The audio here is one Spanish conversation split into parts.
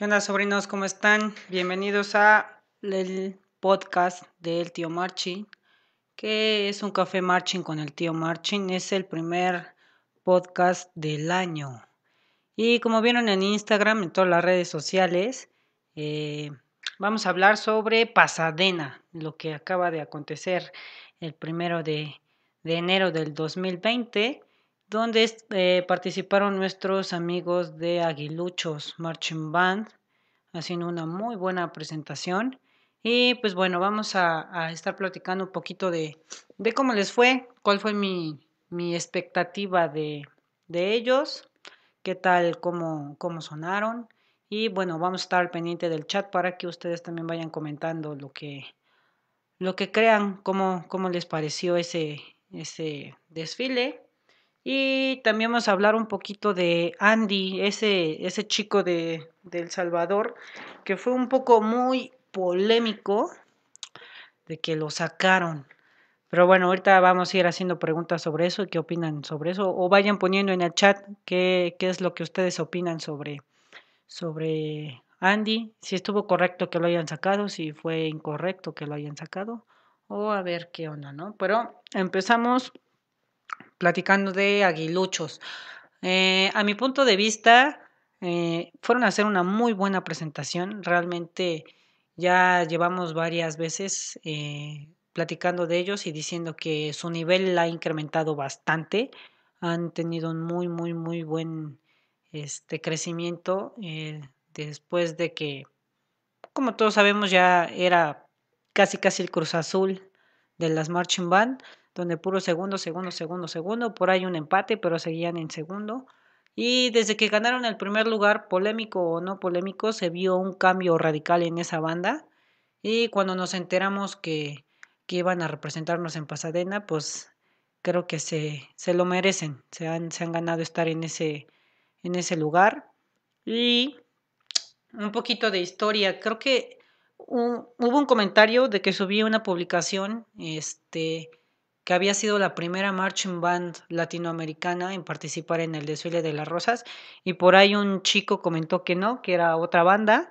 ¿Qué onda, sobrinos? ¿Cómo están? Bienvenidos a el podcast del tío Marchin, que es un café marching con el tío Marchin. Es el primer podcast del año. Y como vieron en Instagram, en todas las redes sociales, eh, vamos a hablar sobre Pasadena, lo que acaba de acontecer el primero de, de enero del 2020 donde eh, participaron nuestros amigos de Aguiluchos Marching Band, haciendo una muy buena presentación. Y pues bueno, vamos a, estar platicando un poquito de, de, cómo les fue, cuál fue mi, mi expectativa de, de, ellos, qué tal, cómo, cómo sonaron. Y bueno, vamos a estar pendiente del chat para que ustedes también vayan comentando lo que, lo que crean, cómo, cómo les pareció ese, ese desfile. Y también vamos a hablar un poquito de Andy, ese, ese chico de, El Salvador, que fue un poco muy polémico de que lo sacaron. Pero bueno, ahorita vamos a ir haciendo preguntas sobre eso y qué opinan sobre eso. O vayan poniendo en el chat qué, qué es lo que ustedes opinan sobre, sobre Andy, si estuvo correcto que lo hayan sacado, si fue incorrecto que lo hayan sacado, o a ver qué onda, ¿no? Pero empezamos platicando de aguiluchos. Eh, a mi punto de vista, eh, fueron a hacer una muy buena presentación. Realmente ya llevamos varias veces eh, platicando de ellos y diciendo que su nivel ha incrementado bastante. Han tenido un muy, muy, muy buen este, crecimiento después de que, como todos sabemos, ya era casi, casi el Cruz Azul de las Marching Band donde puro segundo, segundo, segundo, segundo, por ahí un empate, pero seguían en segundo. Y desde que ganaron el primer lugar, polémico o no polémico, se vio un cambio radical en esa banda. Y cuando nos enteramos que, que iban a representarnos en Pasadena, pues creo que se, se lo merecen, se han, se han ganado estar en ese, en ese lugar. Y un poquito de historia, creo que hubo un comentario de que subí una publicación, este, que había sido la primera marching band latinoamericana en participar en el desfile de las rosas y por ahí un chico comentó que no, que era otra banda,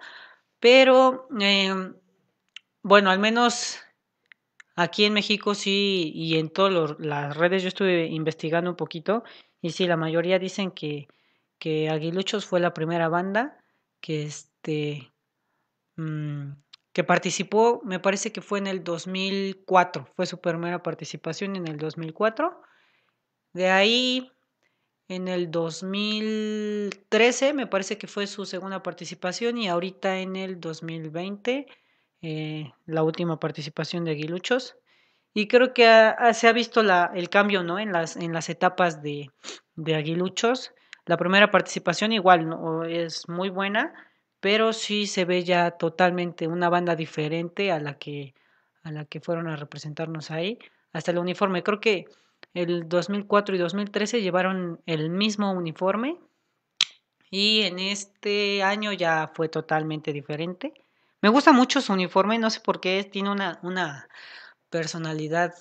pero em, bueno, al menos aquí en México sí y en todas las redes yo estuve investigando un poquito y sí, la mayoría dicen que, que Aguiluchos fue la primera banda que este... Mm, que participó, me parece que fue en el 2004, fue su primera participación en el 2004. De ahí, en el 2013, me parece que fue su segunda participación y ahorita en el 2020, eh, la última participación de Aguiluchos. Y creo que se ha visto la, el cambio ¿no? en, las, en las etapas de, de Aguiluchos. La primera participación igual ¿no? es muy buena, pero sí se ve ya totalmente una banda diferente a la que a la que fueron a representarnos ahí, hasta el uniforme. Creo que el 2004 y 2013 llevaron el mismo uniforme y en este año ya fue totalmente diferente. Me gusta mucho su uniforme, no sé por qué, tiene una, una personalidad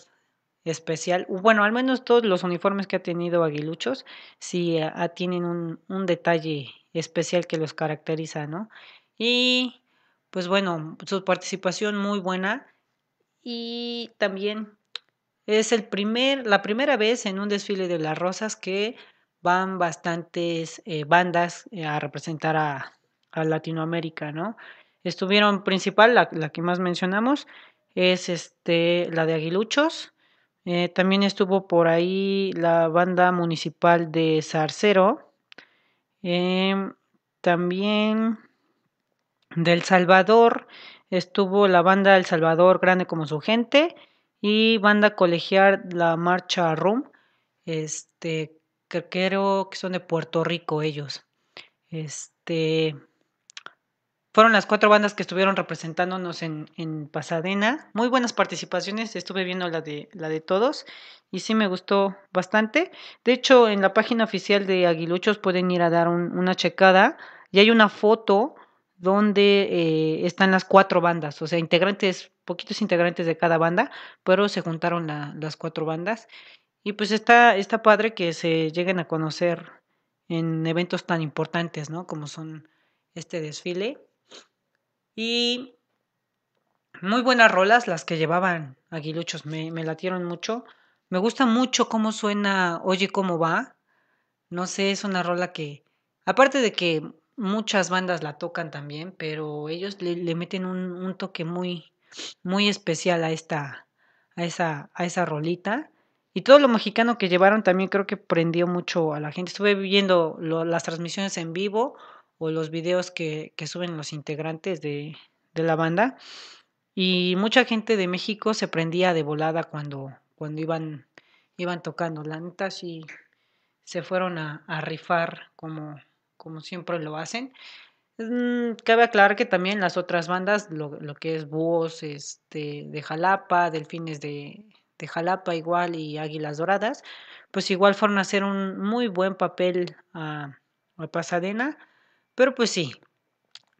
especial. Bueno, al menos todos los uniformes que ha tenido Aguiluchos sí tienen un, un detalle especial que los caracteriza, ¿no? Y pues bueno, su participación muy buena y también es el primer, la primera vez en un desfile de las rosas que van bastantes eh, bandas eh, a representar a, Latinoamérica, ¿no? Estuvieron principal, la, que más mencionamos, es este, la de Aguiluchos. Eh, también estuvo por ahí la banda municipal de Zarcero, Em, también del Salvador estuvo la banda El Salvador Grande como su gente y banda colegial La Marcha Rum, este, que creo que son de Puerto Rico ellos. Este, fueron las cuatro bandas que estuvieron representándonos en, en, Pasadena. Muy buenas participaciones, estuve viendo la de, la de todos y sí me gustó bastante. De hecho, en la página oficial de Aguiluchos pueden ir a dar una checada y hay una foto donde eh, están las cuatro bandas, o sea, integrantes, poquitos integrantes de cada banda, pero se juntaron las cuatro bandas. Y pues está, está padre que se lleguen a conocer en eventos tan importantes, ¿no? Como son este desfile. Y muy buenas rolas las que llevaban aguiluchos, me, me latieron mucho. Me gusta mucho cómo suena Oye cómo va. No sé, es una rola que, aparte de que muchas bandas la tocan también, pero ellos le, meten un, toque muy, muy especial a esta, a esa, a esa rolita. Y todo lo mexicano que llevaron también creo que prendió mucho a la gente. Estuve viendo las transmisiones en vivo o los videos que, que suben los integrantes de, de, la banda. Y mucha gente de México se prendía de volada cuando, cuando iban, iban tocando. La neta sí se fueron a, rifar como, como siempre lo hacen. Mm, cabe aclarar que también las otras bandas, lo, lo que es Búhos este, de Jalapa, Delfines de, de Jalapa igual y Águilas Doradas, pues igual fueron a hacer un muy buen papel a, a Pasadena, pero pues sí,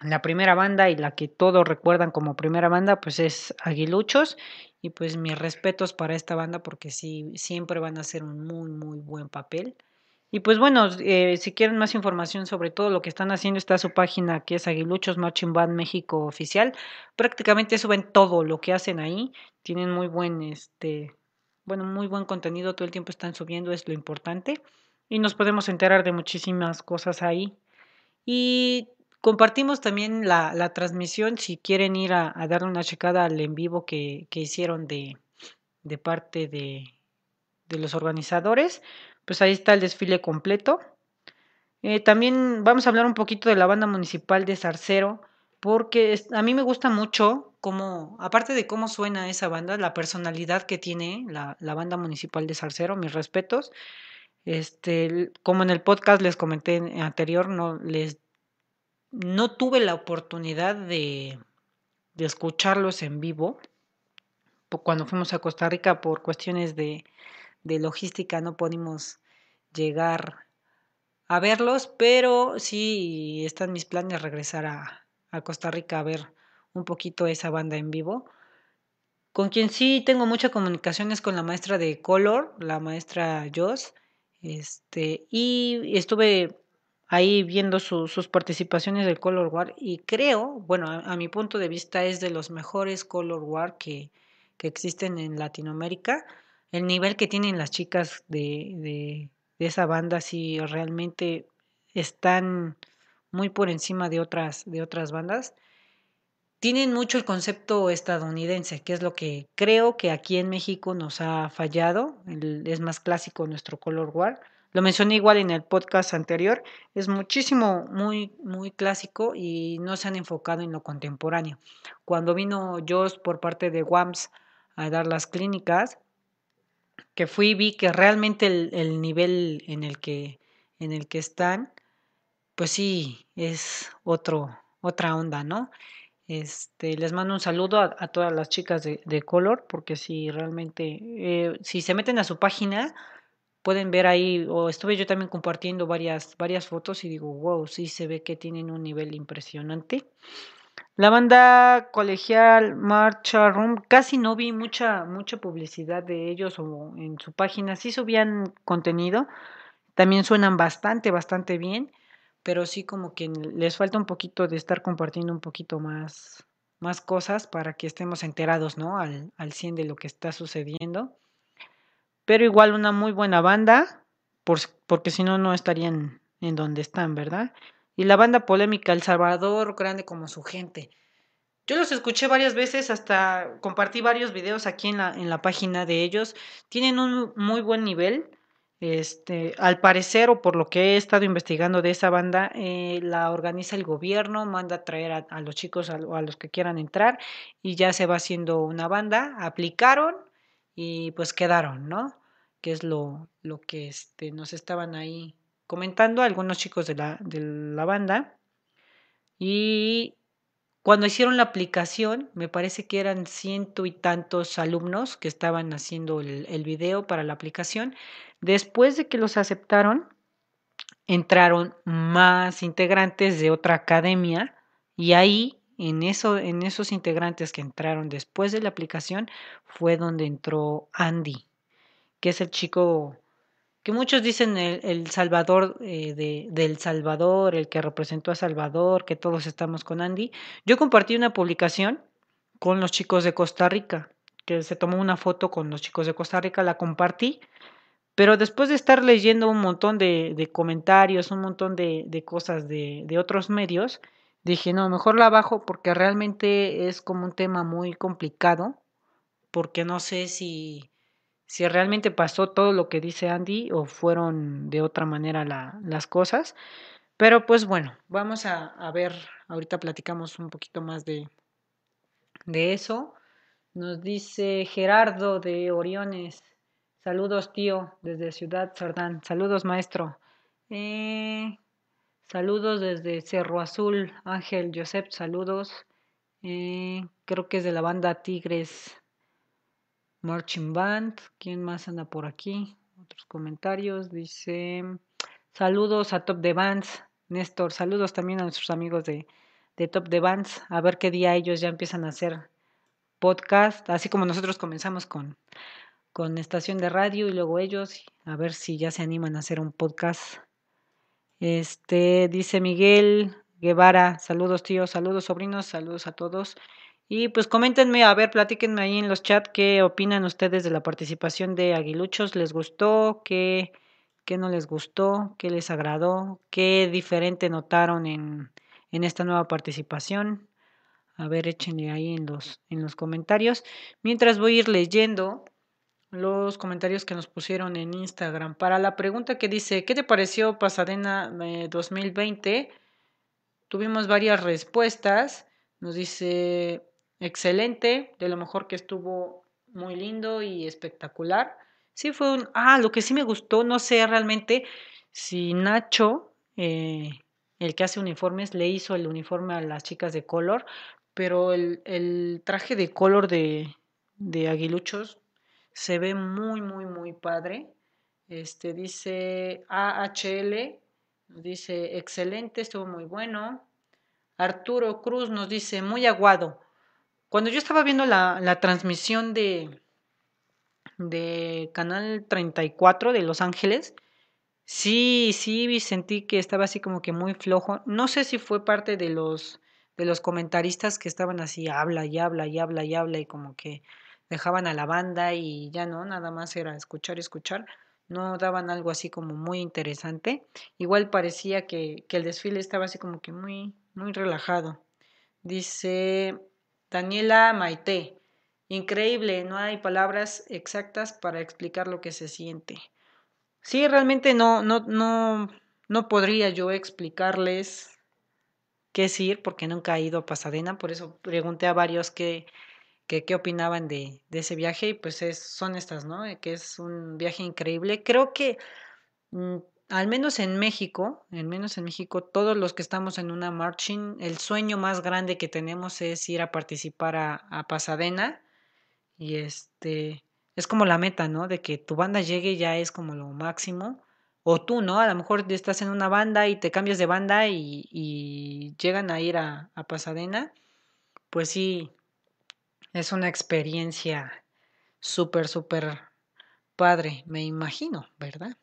la primera banda y la que todos recuerdan como primera banda pues es Aguiluchos y pues mis respetos para esta banda porque sí siempre van a hacer un muy muy buen papel. Y pues bueno eh, si quieren más información sobre todo lo que están haciendo está su página que es Aguiluchos Marching Band México oficial. Prácticamente suben todo lo que hacen ahí tienen muy buen este bueno muy buen contenido todo el tiempo están subiendo es lo importante. Y nos podemos enterar de muchísimas cosas ahí y compartimos también la, transmisión si quieren ir a, a, darle una checada al en vivo que, que hicieron de, parte de, de, los organizadores. Pues ahí está el desfile completo. Eh, también vamos a hablar un poquito de la banda municipal de Zarcero, porque a mí me gusta mucho cómo, aparte de cómo suena esa banda, la personalidad que tiene la, la banda municipal de Zarcero, mis respetos. Este, como en el podcast les comenté anterior, no les no tuve la oportunidad de, de escucharlos en vivo. Cuando fuimos a Costa Rica por cuestiones de, de logística no pudimos llegar a verlos, pero sí están mis planes regresar a, a Costa Rica a ver un poquito esa banda en vivo. Con quien sí tengo mucha comunicación es con la maestra de color, la maestra Joss. Este, y estuve ahí viendo su, sus participaciones del Color War y creo, bueno, a, a, mi punto de vista es de los mejores Color War que, que existen en Latinoamérica. El nivel que tienen las chicas de, de, de esa banda sí realmente están muy por encima de otras, de otras bandas. Tienen mucho el concepto estadounidense, que es lo que creo que aquí en México nos ha fallado. El, es más clásico nuestro Color War lo mencioné igual en el podcast anterior, es muchísimo, muy, muy clásico y no se han enfocado en lo contemporáneo. Cuando vino Joss por parte de WAMS a dar las clínicas, que fui vi que realmente el, el nivel en el que, en el que están, pues sí, es otro, otra onda, ¿no? Este, les mando un saludo a, todas las chicas de, de, Color, porque si realmente, eh, si se meten a su página, pueden ver ahí, o estuve yo también compartiendo varias, varias fotos y digo, wow, sí se ve que tienen un nivel impresionante. La banda colegial Marcha Room, casi no vi mucha, mucha publicidad de ellos o en su página, sí subían contenido, también suenan bastante, bastante bien, pero sí como que les falta un poquito de estar compartiendo un poquito más, más cosas para que estemos enterados, ¿no? Al, al 100 de lo que está sucediendo pero igual una muy buena banda, por, porque si no, no estarían en donde están, ¿verdad? Y la banda polémica El Salvador, grande como su gente. Yo los escuché varias veces, hasta compartí varios videos aquí en la, en la página de ellos. Tienen un muy buen nivel. Este, al parecer, o por lo que he estado investigando de esa banda, eh, la organiza el gobierno, manda a traer a, los chicos, a, a, los que quieran entrar, y ya se va haciendo una banda. Aplicaron y pues quedaron, ¿no? Que es lo, lo que este, nos estaban ahí comentando algunos chicos de la, de la banda. Y cuando hicieron la aplicación, me parece que eran ciento y tantos alumnos que estaban haciendo el, video para la aplicación. Después de que los aceptaron, entraron más integrantes de otra academia y ahí en esos integrantes que entraron después de la aplicación fue donde entró Andy, que es el chico que muchos dicen el, Salvador eh, de, del Salvador, el que representó a Salvador, que todos estamos con Andy. Yo compartí una publicación con los chicos de Costa Rica, que se tomó una foto con los chicos de Costa Rica, la compartí, pero después de estar leyendo un montón de, comentarios, un montón de, de cosas de, de otros medios, dije, no, mejor la bajo porque realmente es como un tema muy complicado, porque no sé si si realmente pasó todo lo que dice Andy o fueron de otra manera las cosas. Pero pues bueno, vamos a, ver, ahorita platicamos un poquito más de, de eso. Nos dice Gerardo de Oriones. Saludos, tío, desde Ciudad Sardán. Saludos, maestro. Eh, saludos desde Cerro Azul. Ángel Josep, saludos. Eh, creo que es de la banda Tigres. Marching Band. ¿Quién más anda por aquí? Otros comentarios. Dice, saludos a Top de Bands. Néstor, saludos también a nuestros amigos de, Top de Bands. A ver qué día ellos ya empiezan a hacer podcast, así como nosotros comenzamos con, con estación de radio y luego ellos, a ver si ya se animan a hacer un podcast. Este, dice Miguel Guevara, saludos tíos, saludos sobrinos, saludos a todos. Y pues coméntenme, a ver, platíquenme ahí en los chats qué opinan ustedes de la participación de Aguiluchos. ¿Les gustó? ¿Qué, qué no les gustó? ¿Qué les agradó? ¿Qué diferente notaron en, en esta nueva participación? A ver, échenle ahí en los, en los comentarios. Mientras voy a ir leyendo los comentarios que nos pusieron en Instagram. Para la pregunta que dice, ¿qué te pareció Pasadena 2020? Eh, Tuvimos varias respuestas. Nos dice excelente, de lo mejor que estuvo muy lindo y espectacular. Sí fue un... Ah, lo que sí me gustó, no sé realmente si Nacho, eh, el que hace uniformes, le hizo el uniforme a las chicas de color, pero el, traje de color de, de aguiluchos se ve muy, muy, muy padre. Este dice AHL, dice excelente, estuvo muy bueno. Arturo Cruz nos dice muy aguado. Cuando yo estaba viendo la, transmisión de, de Canal 34 de Los Ángeles, sí, sí sentí que estaba así como que muy flojo. No sé si fue parte de los de los comentaristas que estaban así, habla y habla y habla y habla y como que dejaban a la banda y ya no, nada más era escuchar escuchar. No daban algo así como muy interesante. Igual parecía que, que el desfile estaba así como que muy, muy relajado. Dice Daniela Maite. Increíble, no hay palabras exactas para explicar lo que se siente. Sí, realmente no, no, no, no podría yo explicarles qué decir porque nunca he ido a Pasadena, por eso pregunté a varios qué, qué, qué opinaban de, de, ese viaje y pues es, son estas, ¿no? Que es un viaje increíble. Creo que mm, al menos en México, al menos en México, todos los que estamos en una marching, el sueño más grande que tenemos es ir a participar a, Pasadena y este es como la meta, ¿no? De que tu banda llegue ya es como lo máximo. O tú, ¿no? A lo mejor estás en una banda y te cambias de banda y, llegan a ir a, a Pasadena. Pues sí, es una experiencia súper, súper padre, me imagino, ¿verdad?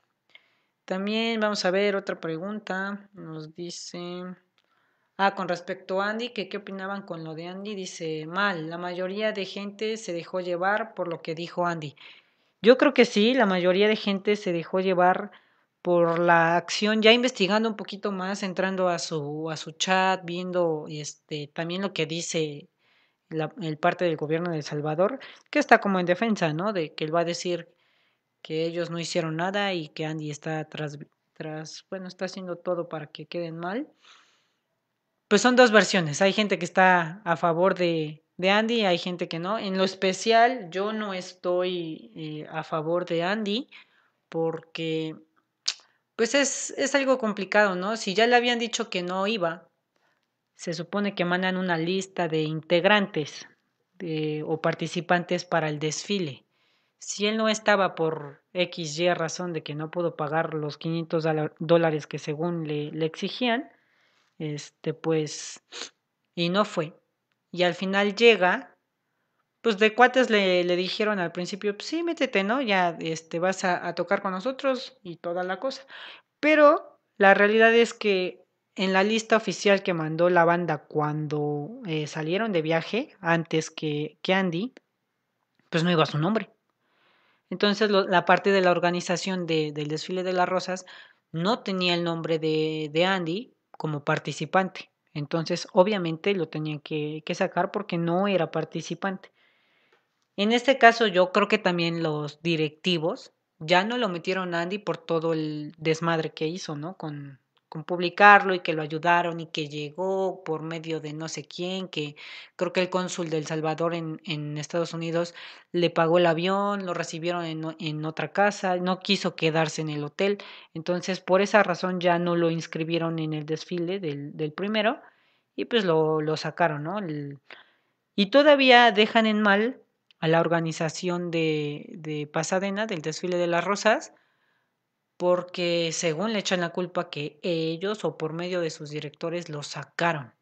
También vamos a ver otra pregunta. Nos dice. Ah, con respecto a Andy, que qué opinaban con lo de Andy, dice mal, la mayoría de gente se dejó llevar por lo que dijo Andy. Yo creo que sí, la mayoría de gente se dejó llevar por la acción, ya investigando un poquito más, entrando a su, a su chat, viendo este, también lo que dice el parte del gobierno de El Salvador, que está como en defensa, ¿no? De que él va a decir que ellos no hicieron nada y que Andy está tras, tras, bueno, está haciendo todo para que queden mal. Pues son dos versiones. Hay gente que está a favor de, de Andy, hay gente que no. En lo especial, yo no estoy eh, a favor de Andy porque, pues es, es algo complicado, ¿no? Si ya le habían dicho que no iba, se supone que mandan una lista de integrantes o participantes para el desfile si él no estaba por X, Y razón de que no pudo pagar los 500 dólares que según le, exigían, este, pues, y no fue. Y al final llega, pues de cuates le, dijeron al principio, pues sí, métete, ¿no? Ya este, vas a, a tocar con nosotros y toda la cosa. Pero la realidad es que en la lista oficial que mandó la banda cuando eh, salieron de viaje, antes que, que Andy, pues no iba su nombre. Entonces la parte de la organización de, del desfile de las rosas no tenía el nombre de, de Andy como participante. Entonces obviamente lo tenían que, que sacar porque no era participante. En este caso yo creo que también los directivos ya no lo metieron a Andy por todo el desmadre que hizo, ¿no? Con, con publicarlo y que lo ayudaron y que llegó por medio de no sé quién, que creo que el cónsul del Salvador en, en Estados Unidos le pagó el avión, lo recibieron en, en, otra casa, no quiso quedarse en el hotel, entonces por esa razón ya no lo inscribieron en el desfile del, del primero y pues lo, lo sacaron, ¿no? El, y todavía dejan en mal a la organización de, de Pasadena, del desfile de las rosas, porque según le echan la culpa que ellos o por medio de sus directores lo sacaron.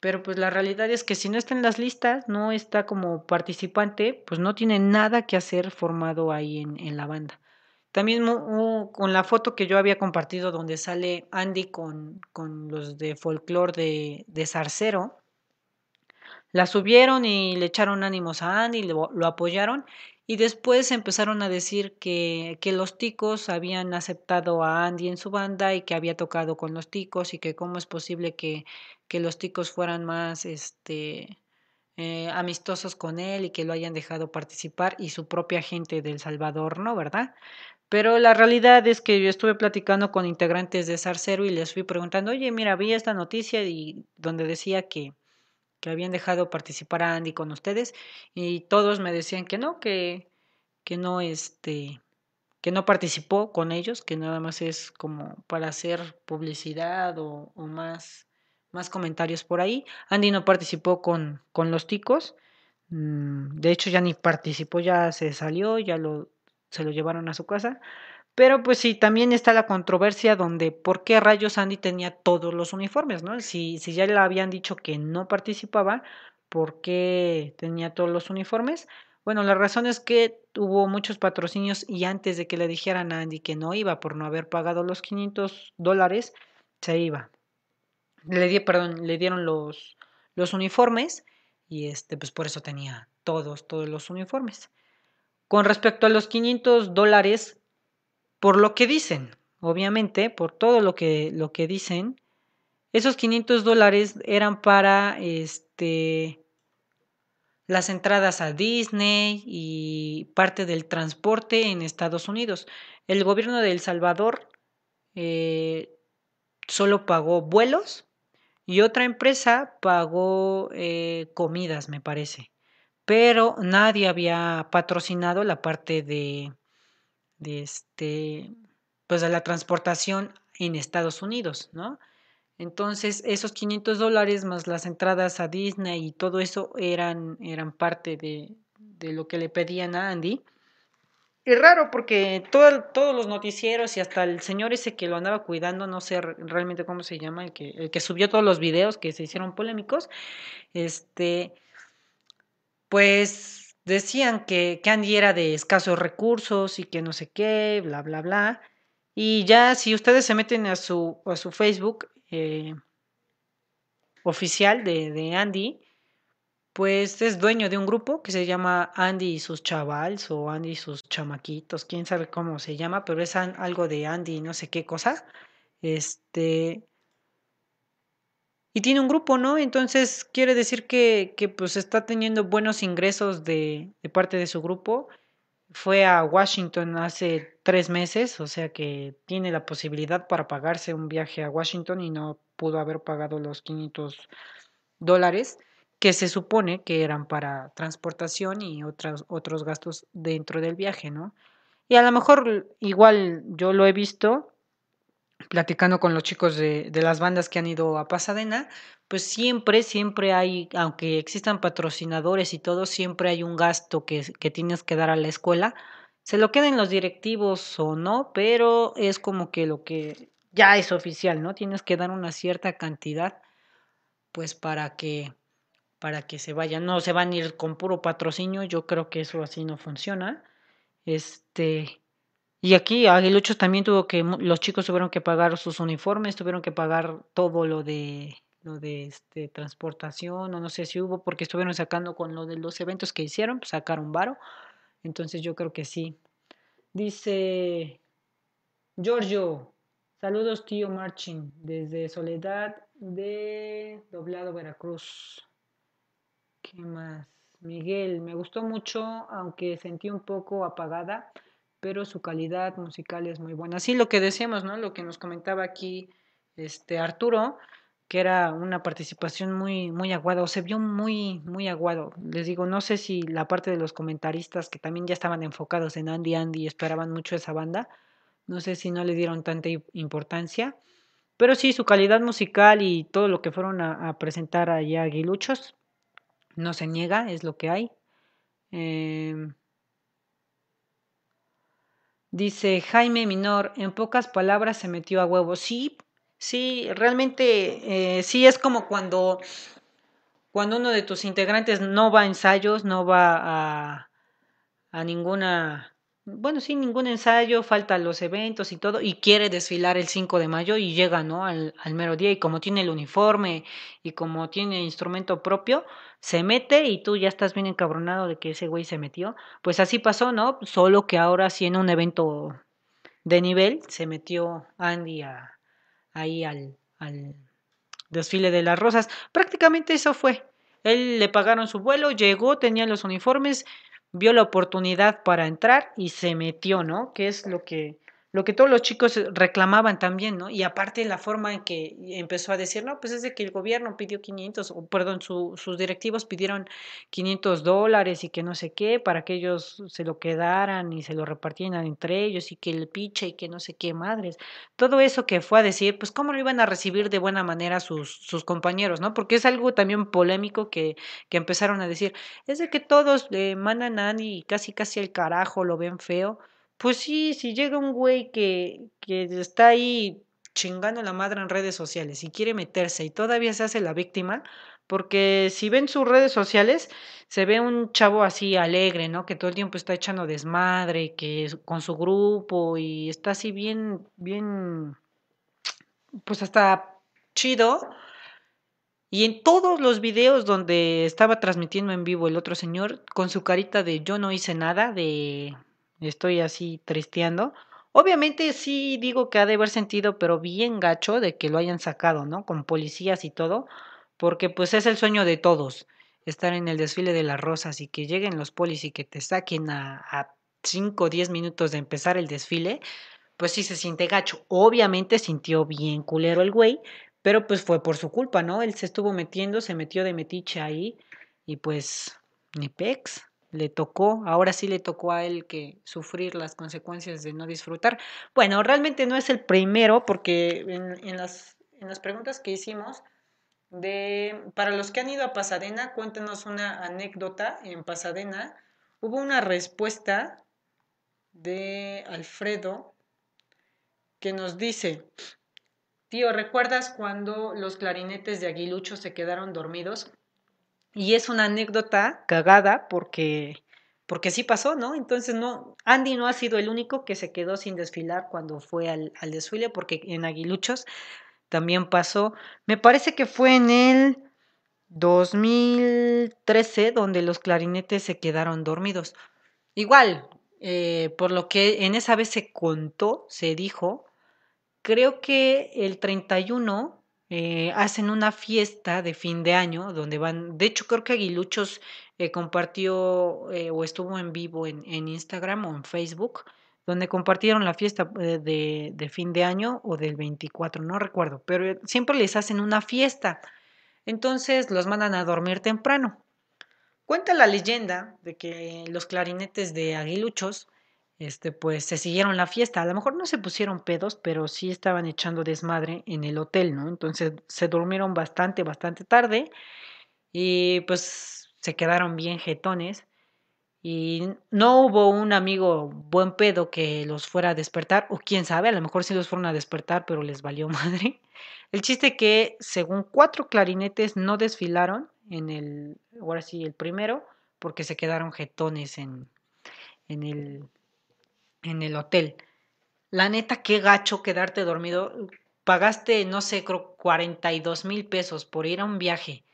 Pero pues la realidad es que si no está en las listas, no está como participante, pues no tiene nada que hacer formado ahí en, en la banda. También con la foto que yo había compartido donde sale Andy con, con los de folclore de, de Zarcero, la subieron y le echaron ánimos a Andy, lo, lo apoyaron y después empezaron a decir que, que los ticos habían aceptado a Andy en su banda y que había tocado con los ticos y que cómo es posible que, que los ticos fueran más este, eh, amistosos con él y que lo hayan dejado participar y su propia gente del Salvador, ¿no? ¿Verdad? Pero la realidad es que yo estuve platicando con integrantes de Sarcero y les fui preguntando, oye, mira, vi esta noticia y donde decía que, que habían dejado participar a Andy con ustedes y todos me decían que no, que, que no este que no participó con ellos, que nada más es como para hacer publicidad o, o más, más comentarios por ahí. Andy no participó con, con los ticos, de hecho ya ni participó, ya se salió, ya lo, se lo llevaron a su casa. Pero pues sí, también está la controversia donde por qué rayos Andy tenía todos los uniformes, ¿no? Si, si ya le habían dicho que no participaba, ¿por qué tenía todos los uniformes? Bueno, la razón es que hubo muchos patrocinios y antes de que le dijeran a Andy que no iba por no haber pagado los 500 dólares, se iba. Le di, perdón, le dieron los, los uniformes y este, pues por eso tenía todos, todos los uniformes. Con respecto a los 500 dólares, por lo que dicen, obviamente, por todo lo que, lo que dicen, esos 500 dólares eran para este, las entradas a Disney y parte del transporte en Estados Unidos. El gobierno de El Salvador eh, solo pagó vuelos y otra empresa pagó eh, comidas, me parece. Pero nadie había patrocinado la parte de, de este, pues de la transportación en Estados Unidos, ¿no? Entonces, esos 500 dólares más las entradas a Disney y todo eso eran, eran parte de, de lo que le pedían a Andy. Es raro porque todo, todos los noticieros y hasta el señor ese que lo andaba cuidando, no sé realmente cómo se llama, el que, el que subió todos los videos que se hicieron polémicos, este, pues decían que, Andy era de escasos recursos y que no sé qué, bla, bla, bla. Y ya si ustedes se meten a su, a su Facebook eh, oficial de, de, Andy, pues es dueño de un grupo que se llama Andy y sus chavals o Andy y sus chamaquitos, quién sabe cómo se llama, pero es algo de Andy no sé qué cosa. Este, y tiene un grupo, ¿no? Entonces quiere decir que, que pues está teniendo buenos ingresos de, de, parte de su grupo. Fue a Washington hace tres meses, o sea que tiene la posibilidad para pagarse un viaje a Washington y no pudo haber pagado los 500 dólares que se supone que eran para transportación y otros, otros gastos dentro del viaje, ¿no? Y a lo mejor igual yo lo he visto platicando con los chicos de, de, las bandas que han ido a Pasadena, pues siempre, siempre hay, aunque existan patrocinadores y todo, siempre hay un gasto que, que tienes que dar a la escuela. Se lo queden los directivos o no, pero es como que lo que ya es oficial, ¿no? Tienes que dar una cierta cantidad, pues para que para que se vayan. No se van a ir con puro patrocinio, yo creo que eso así no funciona. Este, y aquí Aguiluchos también tuvo que, los chicos tuvieron que pagar sus uniformes, tuvieron que pagar todo lo de lo de este transportación, o no sé si hubo, porque estuvieron sacando con lo de los eventos que hicieron, sacaron varo. Entonces yo creo que sí. Dice Giorgio, saludos tío Marching, desde Soledad de Doblado Veracruz. ¿Qué más? Miguel, me gustó mucho, aunque sentí un poco apagada, pero su calidad musical es muy buena. Sí, lo que decíamos, ¿no? Lo que nos comentaba aquí este Arturo, que era una participación muy muy aguada, o se vio muy muy aguado. Les digo, no sé si la parte de los comentaristas que también ya estaban enfocados en Andy Andy y esperaban mucho esa banda, no sé si no le dieron tanta importancia, pero sí su calidad musical y todo lo que fueron a, presentar allá Aguiluchos no se niega, es lo que hay. Eh, dice Jaime Minor, en pocas palabras se metió a huevo. Sí, sí, realmente eh, sí es como cuando, cuando uno de tus integrantes no va a ensayos, no va a, a ninguna bueno, sin ningún ensayo, faltan los eventos y todo, y quiere desfilar el 5 de mayo y llega, ¿no? Al, al mero día y como tiene el uniforme y como tiene instrumento propio, se mete y tú ya estás bien encabronado de que ese güey se metió. Pues así pasó, ¿no? Solo que ahora sí en un evento de nivel se metió Andy a, ahí al, al desfile de las rosas. Prácticamente eso fue. Él le pagaron su vuelo, llegó, tenía los uniformes, vio la oportunidad para entrar y se metió, ¿no? Que es lo que lo que todos los chicos reclamaban también, ¿no? Y aparte la forma en que empezó a decir, no, pues es de que el gobierno pidió 500, o perdón, sus directivos pidieron 500 dólares y que no sé qué, para que ellos se lo quedaran y se lo repartieran entre ellos y que el piche y que no sé qué madres. Todo eso que fue a decir, pues cómo lo iban a recibir de buena manera sus, sus compañeros, ¿no? Porque es algo también polémico que, que empezaron a decir, es de que todos le mandan a Andy casi casi el carajo, lo ven feo pues sí, si llega un güey que, que está ahí chingando la madre en redes sociales y quiere meterse y todavía se hace la víctima, porque si ven sus redes sociales, se ve un chavo así alegre, ¿no? Que todo el tiempo está echando desmadre, que con su grupo y está así bien, bien, pues hasta chido. Y en todos los videos donde estaba transmitiendo en vivo el otro señor, con su carita de yo no hice nada, de estoy así tristeando. Obviamente sí digo que ha de haber sentido, pero bien gacho de que lo hayan sacado, ¿no? Con policías y todo, porque pues es el sueño de todos, estar en el desfile de las rosas y que lleguen los polis y que te saquen a 5 o 10 minutos de empezar el desfile, pues sí se siente gacho. Obviamente sintió bien culero el güey, pero pues fue por su culpa, ¿no? Él se estuvo metiendo, se metió de metiche ahí y pues ni pex le tocó, ahora sí le tocó a él que sufrir las consecuencias de no disfrutar. Bueno, realmente no es el primero, porque en, las, en las preguntas que hicimos, de, para los que han ido a Pasadena, cuéntenos una anécdota en Pasadena. Hubo una respuesta de Alfredo que nos dice, tío, ¿recuerdas cuando los clarinetes de Aguilucho se quedaron dormidos? Y es una anécdota cagada porque, porque sí pasó, ¿no? Entonces, no, Andy no ha sido el único que se quedó sin desfilar cuando fue al, al desfile, porque en Aguiluchos también pasó. Me parece que fue en el 2013 donde los clarinetes se quedaron dormidos. Igual, eh, por lo que en esa vez se contó, se dijo, creo que el 31 eh, hacen una fiesta de fin de año donde van, de hecho creo que Aguiluchos eh, compartió eh, o estuvo en vivo en, en, Instagram o en Facebook, donde compartieron la fiesta de, de, fin de año o del 24, no recuerdo, pero siempre les hacen una fiesta, entonces los mandan a dormir temprano. Cuenta la leyenda de que los clarinetes de Aguiluchos este, pues se siguieron la fiesta. A lo mejor no se pusieron pedos, pero sí estaban echando desmadre en el hotel, ¿no? Entonces se durmieron bastante, bastante tarde y pues se quedaron bien jetones. Y no hubo un amigo buen pedo que los fuera a despertar, o quién sabe, a lo mejor sí los fueron a despertar, pero les valió madre. El chiste que, según cuatro clarinetes, no desfilaron en el, ahora sí, el primero, porque se quedaron jetones en, en, el, en el hotel. La neta, qué gacho quedarte dormido. Pagaste, no sé, creo 42 mil pesos por ir a un viaje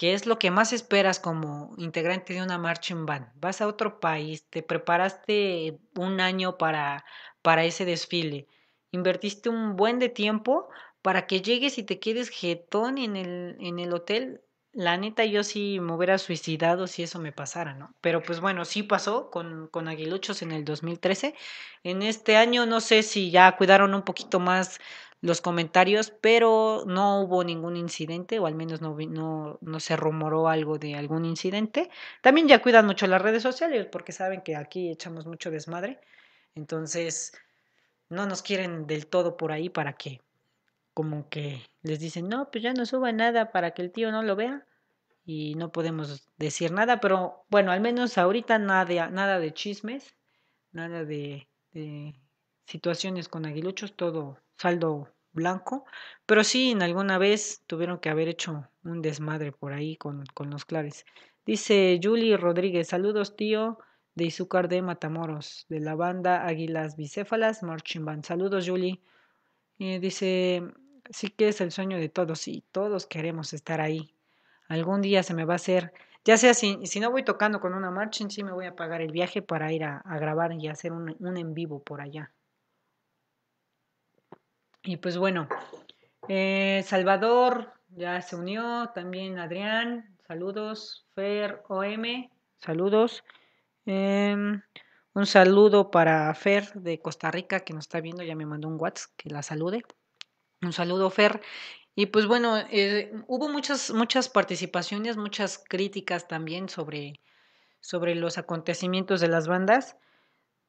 ¿Qué es lo que más esperas como integrante de una marching band? Vas a otro país, te preparaste un año para, para ese desfile, invertiste un buen de tiempo para que llegues y te quedes jetón en el, en el hotel. La neta, yo sí me hubiera suicidado si eso me pasara, ¿no? Pero pues bueno, sí pasó con, con Aguiluchos en el 2013. En este año no sé si ya cuidaron un poquito más los comentarios, pero no hubo ningún incidente, o al menos no, no, no se rumoró algo de algún incidente. También ya cuidan mucho las redes sociales, porque saben que aquí echamos mucho desmadre. Entonces, no nos quieren del todo por ahí para que, como que les dicen, no, pues ya no suba nada para que el tío no lo vea. Y no podemos decir nada, pero bueno, al menos ahorita nada, nada de chismes, nada de, situaciones con aguiluchos, todo saldo blanco, pero sí en alguna vez tuvieron que haber hecho un desmadre por ahí con, con los claves. Dice Julie Rodríguez, saludos tío de Izúcar de Matamoros, de la banda Águilas Bicéfalas Marching Band. Saludos Julie. Eh, dice, sí que es el sueño de todos y todos queremos estar ahí. Algún día se me va a hacer, ya sea si, si no voy tocando con una marching, sí me voy a pagar el viaje para ir a, grabar y hacer un, un en vivo por allá. Y pues bueno, eh, Salvador ya se unió, también Adrián, saludos, Fer OM, saludos. Em, un saludo para Fer de Costa Rica que nos está viendo, ya me mandó un WhatsApp que la salude. Un saludo, Fer. Y pues bueno, eh, hubo muchas, muchas participaciones, muchas críticas también sobre, sobre los acontecimientos de las bandas.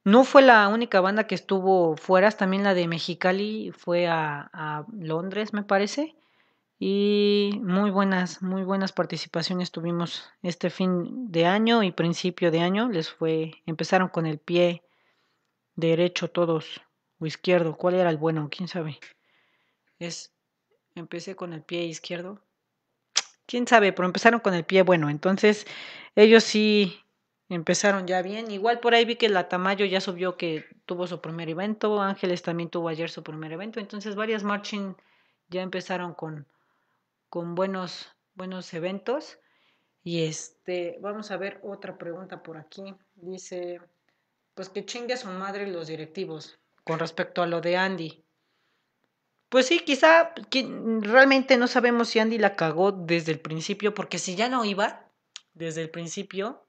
No fue la única banda que estuvo fuera, también la de Mexicali fue a, a, Londres, me parece. Y muy buenas, muy buenas participaciones tuvimos este fin de año y principio de año. Les fue, empezaron con el pie derecho todos, o izquierdo. ¿Cuál era el bueno? ¿Quién sabe? Es, empecé con el pie izquierdo. ¿Quién sabe? Pero empezaron con el pie bueno. Entonces, ellos sí empezaron ya bien. Igual por ahí vi que la Tamayo ya subió que tuvo su primer evento, Ángeles también tuvo ayer su primer evento, entonces varias marching ya empezaron con, con buenos, buenos eventos. Y este, vamos a ver otra pregunta por aquí. Dice, pues que chingue a su madre los directivos con respecto a lo de Andy. Pues sí, quizá realmente no sabemos si Andy la cagó desde el principio, porque si ya no iba desde el principio,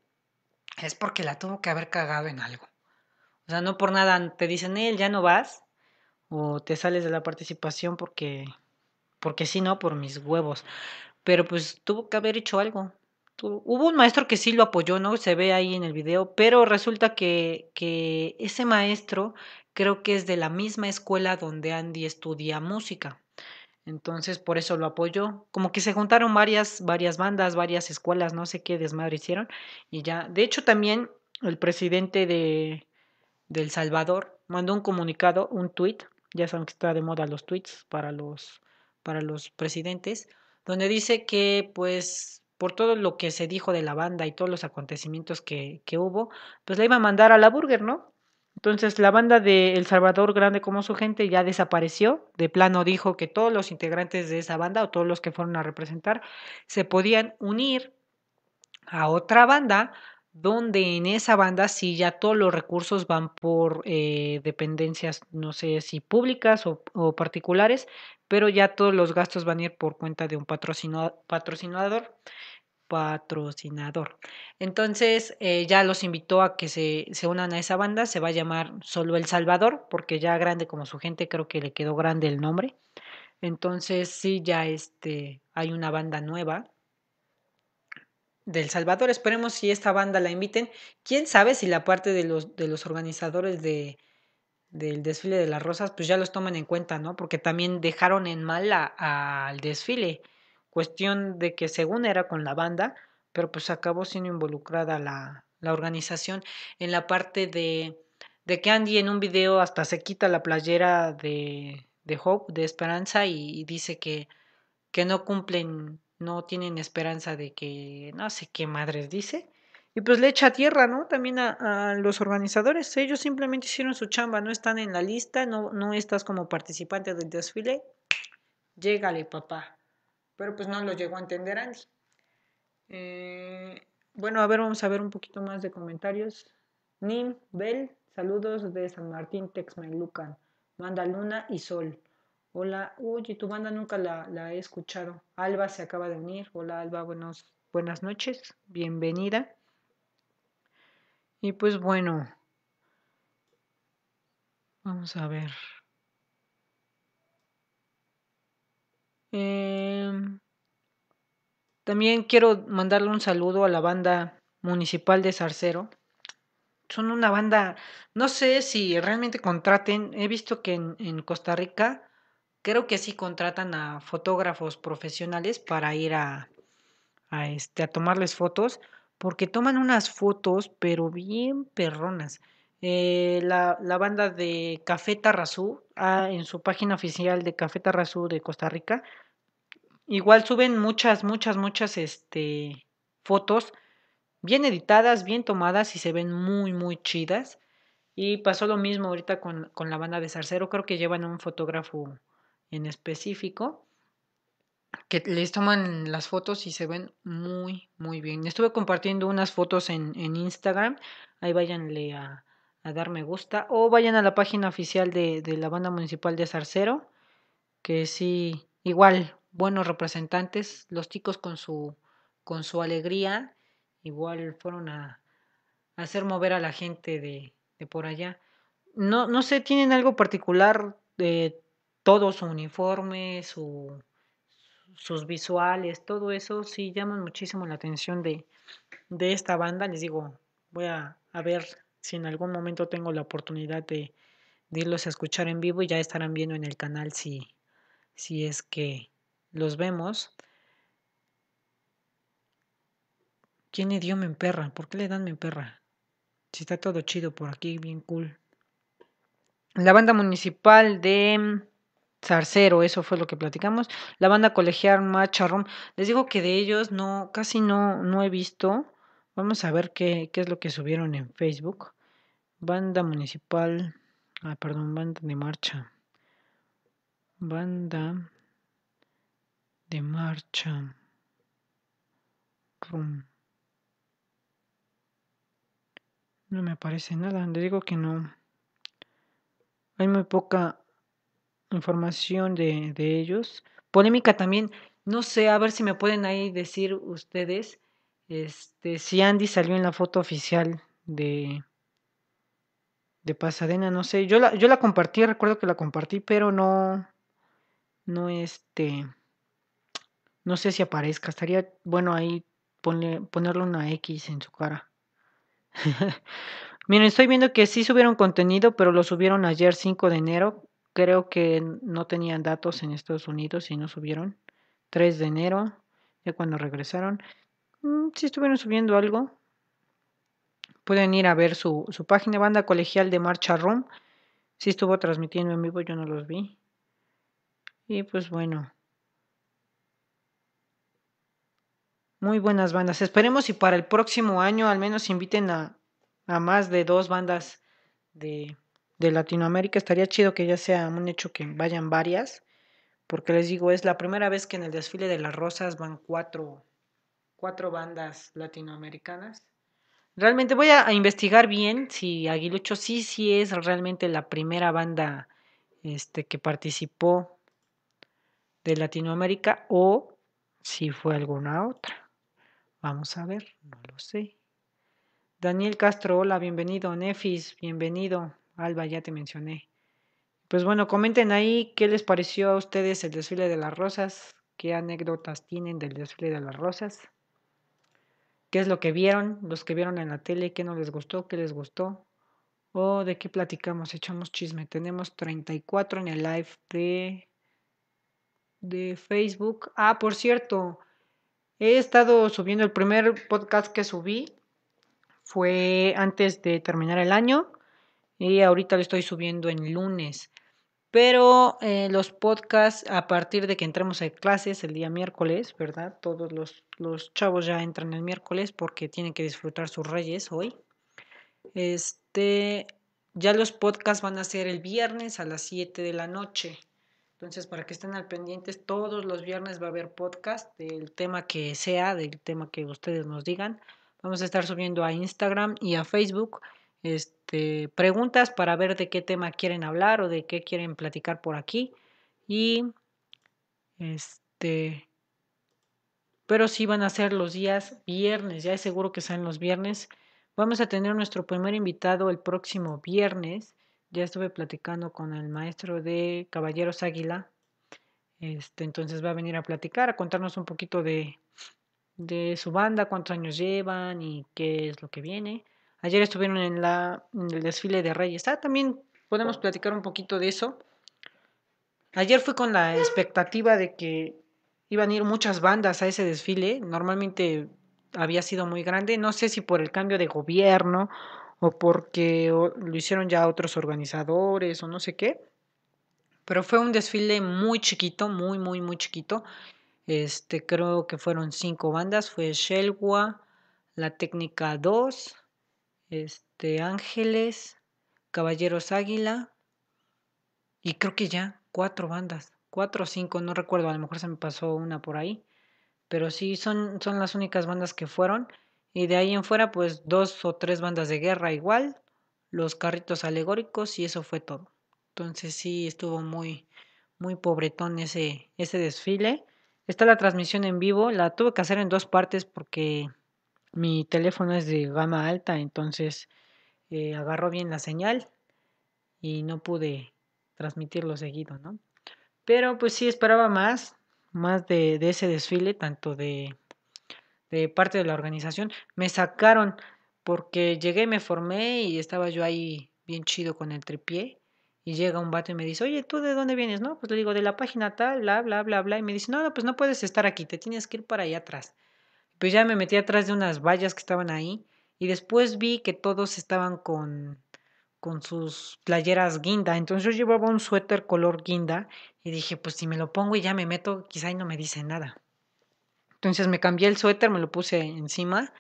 es porque la tuvo que haber cagado en algo. O sea, no por nada te dicen, él ya no vas, o te sales de la participación porque, porque sí, no, por mis huevos. Pero pues tuvo que haber hecho algo. Hubo un maestro que sí lo apoyó, ¿no? Se ve ahí en el video, pero resulta que, que ese maestro creo que es de la misma escuela donde Andy estudia música. Entonces, por eso lo apoyo. Como que se juntaron varias, varias bandas, varias escuelas, no sé qué desmadre hicieron. Y ya, de hecho, también el presidente de, de El Salvador mandó un comunicado, un tweet, ya saben que está de moda los tweets para los, para los presidentes, donde dice que, pues, por todo lo que se dijo de la banda y todos los acontecimientos que, que hubo, pues la iba a mandar a la burger, ¿no? Entonces la banda de El Salvador Grande como su gente ya desapareció. De plano dijo que todos los integrantes de esa banda o todos los que fueron a representar se podían unir a otra banda donde en esa banda sí ya todos los recursos van por eh, dependencias, no sé si públicas o, particulares, pero ya todos los gastos van a ir por cuenta de un patrocinador patrocinador. Entonces eh, ya los invitó a que se, se, unan a esa banda, se va a llamar solo El Salvador, porque ya grande como su gente creo que le quedó grande el nombre. Entonces sí, ya este, hay una banda nueva del Salvador. Esperemos si esta banda la inviten. Quién sabe si la parte de los, de los organizadores de, del desfile de las rosas, pues ya los toman en cuenta, ¿no? Porque también dejaron en mal al desfile cuestión de que según era con la banda, pero pues acabó siendo involucrada la, la organización en la parte de, de que Andy en un video hasta se quita la playera de, de Hope, de Esperanza, y, dice que, que no cumplen no tienen esperanza de que no sé qué madres dice. Y pues le echa tierra, ¿no? También a, los organizadores. Ellos simplemente hicieron su chamba, no están en la lista, no, no estás como participante del desfile. Llégale, papá. Pero pues no lo llegó a entender Andy. Eh, bueno, a ver, vamos a ver un poquito más de comentarios. Nim, Bell, saludos de San Martín, Texmelucan. Manda Luna y Sol. Hola, oye, tu banda nunca la, he escuchado. Alba se acaba de unir. Hola, Alba, buenos, buenas noches. Bienvenida. Y pues bueno, vamos a ver. Em, también quiero mandarle un saludo a la banda municipal de Zarcero. Son una banda, no sé si realmente contraten, he visto que en Costa Rica creo que sí contratan a fotógrafos profesionales para ir a, este, a tomarles fotos, porque toman unas fotos, pero bien perronas. Eh, la, la, banda de Café Tarrazú, ah, en su página oficial de Café Tarrazú de Costa Rica, igual suben muchas, muchas, muchas este, fotos bien editadas, bien tomadas y se ven muy, muy chidas. Y pasó lo mismo ahorita con, con la banda de Zarcero, creo que llevan un fotógrafo en específico que les toman las fotos y se ven muy, muy bien. Estuve compartiendo unas fotos en, en Instagram, ahí váyanle a, a, dar me gusta o vayan a la página oficial de, de la banda municipal de Zarcero, que sí, igual, buenos representantes, los chicos con su, con su alegría, igual fueron a, a hacer mover a la gente de, de por allá. No, no sé, tienen algo particular de todo su uniforme, su, sus visuales, todo eso sí llaman muchísimo la atención de, de esta banda. Les digo, voy a, a, ver si en algún momento tengo la oportunidad de, de, irlos a escuchar en vivo y ya estarán viendo en el canal si, si es que los vemos. ¿Quién le dio me emperra? ¿Por qué le dan me emperra? Si está todo chido por aquí, bien cool. La banda municipal de Zarcero, eso fue lo que platicamos. La banda colegial Macharrón, les digo que de ellos no, casi no, no he visto. Vamos a ver qué, qué es lo que subieron en Facebook. Banda municipal, ah, perdón, banda de marcha. Banda de marcha. No me aparece nada, les digo que no. Hay muy poca información de, de ellos. Polémica también, no sé, a ver si me pueden ahí decir ustedes este, si Andy salió en la foto oficial de, de Pasadena, no sé, yo la, yo la compartí, recuerdo que la compartí, pero no, no este, no sé si aparezca, estaría bueno ahí ponerle una X en su cara. Miren, estoy viendo que sí subieron contenido, pero lo subieron ayer 5 de enero creo que no tenían datos en Estados Unidos y no subieron. 3 de enero, ya cuando regresaron. Mm, si estuvieron subiendo algo. Pueden ir a ver su, su página, banda colegial de Marcha Room. Si estuvo transmitiendo en vivo, yo no los vi. Y pues bueno. Muy buenas bandas. Esperemos y para el próximo año al menos inviten a, a más de dos bandas de, de Latinoamérica. Estaría chido que ya sea un hecho que vayan varias, porque les digo, es la primera vez que en el desfile de las rosas van cuatro, cuatro bandas latinoamericanas. Realmente voy a, investigar bien si Aguilucho sí, sí es realmente la primera banda este, que participó de Latinoamérica o si fue alguna otra. Vamos a ver, no lo sé. Daniel Castro, hola, bienvenido. Nefis, bienvenido. Alba, ya te mencioné. Pues bueno, comenten ahí qué les pareció a ustedes el desfile de las rosas, qué anécdotas tienen del desfile de las rosas, qué es lo que vieron, los que vieron en la tele, qué no les gustó, qué les gustó, o de qué platicamos, echamos chisme. Tenemos 34 en el live de, de Facebook. Ah, por cierto, he estado subiendo el primer podcast que subí, fue antes de terminar el año y ahorita lo estoy subiendo en lunes. Pero eh, los podcasts, a partir de que entremos a clases el día miércoles, ¿verdad? Todos los, los chavos ya entran el miércoles porque tienen que disfrutar sus reyes hoy. Este, ya los podcasts van a ser el viernes a las 7 de la noche. Entonces, para que estén al pendientes, todos los viernes va a haber podcast del tema que sea, del tema que ustedes nos digan. Vamos a estar subiendo a Instagram y a Facebook este, preguntas para ver de qué tema quieren hablar o de qué quieren platicar por aquí. Y este, pero sí van a ser los días viernes, ya es seguro que sean los viernes. Vamos a tener nuestro primer invitado el próximo viernes. Ya estuve platicando con el maestro de Caballeros Águila. Este, entonces va a venir a platicar, a contarnos un poquito de, de su banda, cuántos años llevan y qué es lo que viene. Ayer estuvieron en, la, el desfile de Reyes. Ah, también podemos platicar un poquito de eso. Ayer fui con la expectativa de que iban a ir muchas bandas a ese desfile. Normalmente había sido muy grande. No sé si por el cambio de gobierno o porque lo hicieron ya otros organizadores o no sé qué. Pero fue un desfile muy chiquito, muy, muy, muy chiquito. Este, creo que fueron cinco bandas. Fue Shelwa, La Técnica 2, este, Ángeles, Caballeros Águila y creo que ya cuatro bandas, cuatro o cinco, no recuerdo, a lo mejor se me pasó una por ahí, pero sí son, son las únicas bandas que fueron y de ahí en fuera pues dos o tres bandas de guerra igual, los carritos alegóricos y eso fue todo. Entonces sí estuvo muy muy pobretón ese ese desfile. Está la transmisión en vivo, la tuve que hacer en dos partes porque mi teléfono es de gama alta, entonces eh, agarró bien la señal y no pude transmitirlo seguido, ¿no? Pero pues sí esperaba más, más de, de ese desfile, tanto de, parte de la organización. Me sacaron porque llegué, me formé y estaba yo ahí bien chido con el tripié. Y llega un vato y me dice, oye, ¿tú de dónde vienes? No, pues le digo, de la página tal, bla, bla, bla, bla. Y me dice, no, no, pues no puedes estar aquí, te tienes que ir para allá atrás pues ya me metí atrás de unas vallas que estaban ahí y después vi que todos estaban con, con sus playeras guinda. Entonces yo llevaba un suéter color guinda y dije, pues si me lo pongo y ya me meto, quizá y no me dice nada. Entonces me cambié el suéter, me lo puse encima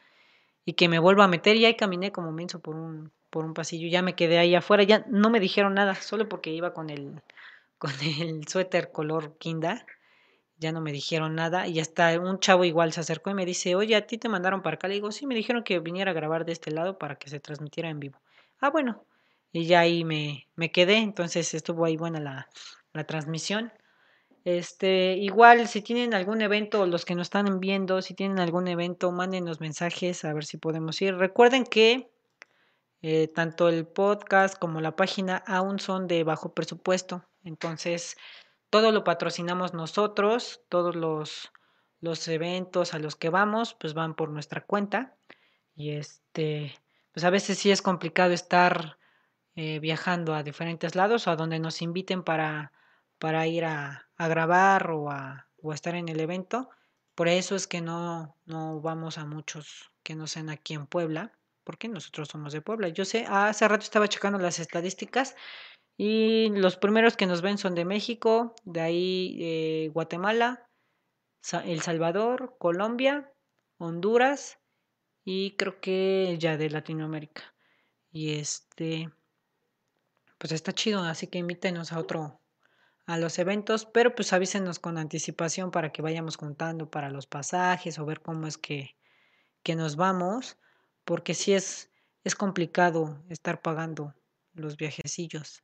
y que me vuelva a meter y ahí caminé como menso por un, por un pasillo. Ya me quedé ahí afuera, ya no me dijeron nada, solo porque iba con el, con el suéter color guinda ya no me dijeron nada y hasta un chavo igual se acercó y me dice, oye, ¿a ti te mandaron para acá? Le digo, sí, me dijeron que viniera a grabar de este lado para que se transmitiera en vivo. Ah, bueno, y ya ahí me, me quedé, entonces estuvo ahí buena la, la transmisión. Este, igual, si tienen algún evento, los que nos están viendo, si tienen algún evento, mándenos mensajes a ver si podemos ir. Recuerden que eh, tanto el podcast como la página aún son de bajo presupuesto, entonces todo lo patrocinamos nosotros, todos los, eventos a los que vamos, pues van por nuestra cuenta. Y este, pues a veces sí es complicado estar eh, viajando a diferentes lados o a donde nos inviten para, para ir a, a grabar o a, o a, estar en el evento. Por eso es que no, no vamos a muchos que no sean aquí en Puebla, porque nosotros somos de Puebla. Yo sé, hace rato estaba checando las estadísticas y los primeros que nos ven son de México, de ahí eh, Guatemala, El Salvador, Colombia, Honduras y creo que ya de Latinoamérica. Y este, pues está chido, así que invítenos a otro, a los eventos, pero pues avísenos con anticipación para que vayamos contando para los pasajes o ver cómo es que, que nos vamos, porque si es, es complicado estar pagando los viajecillos.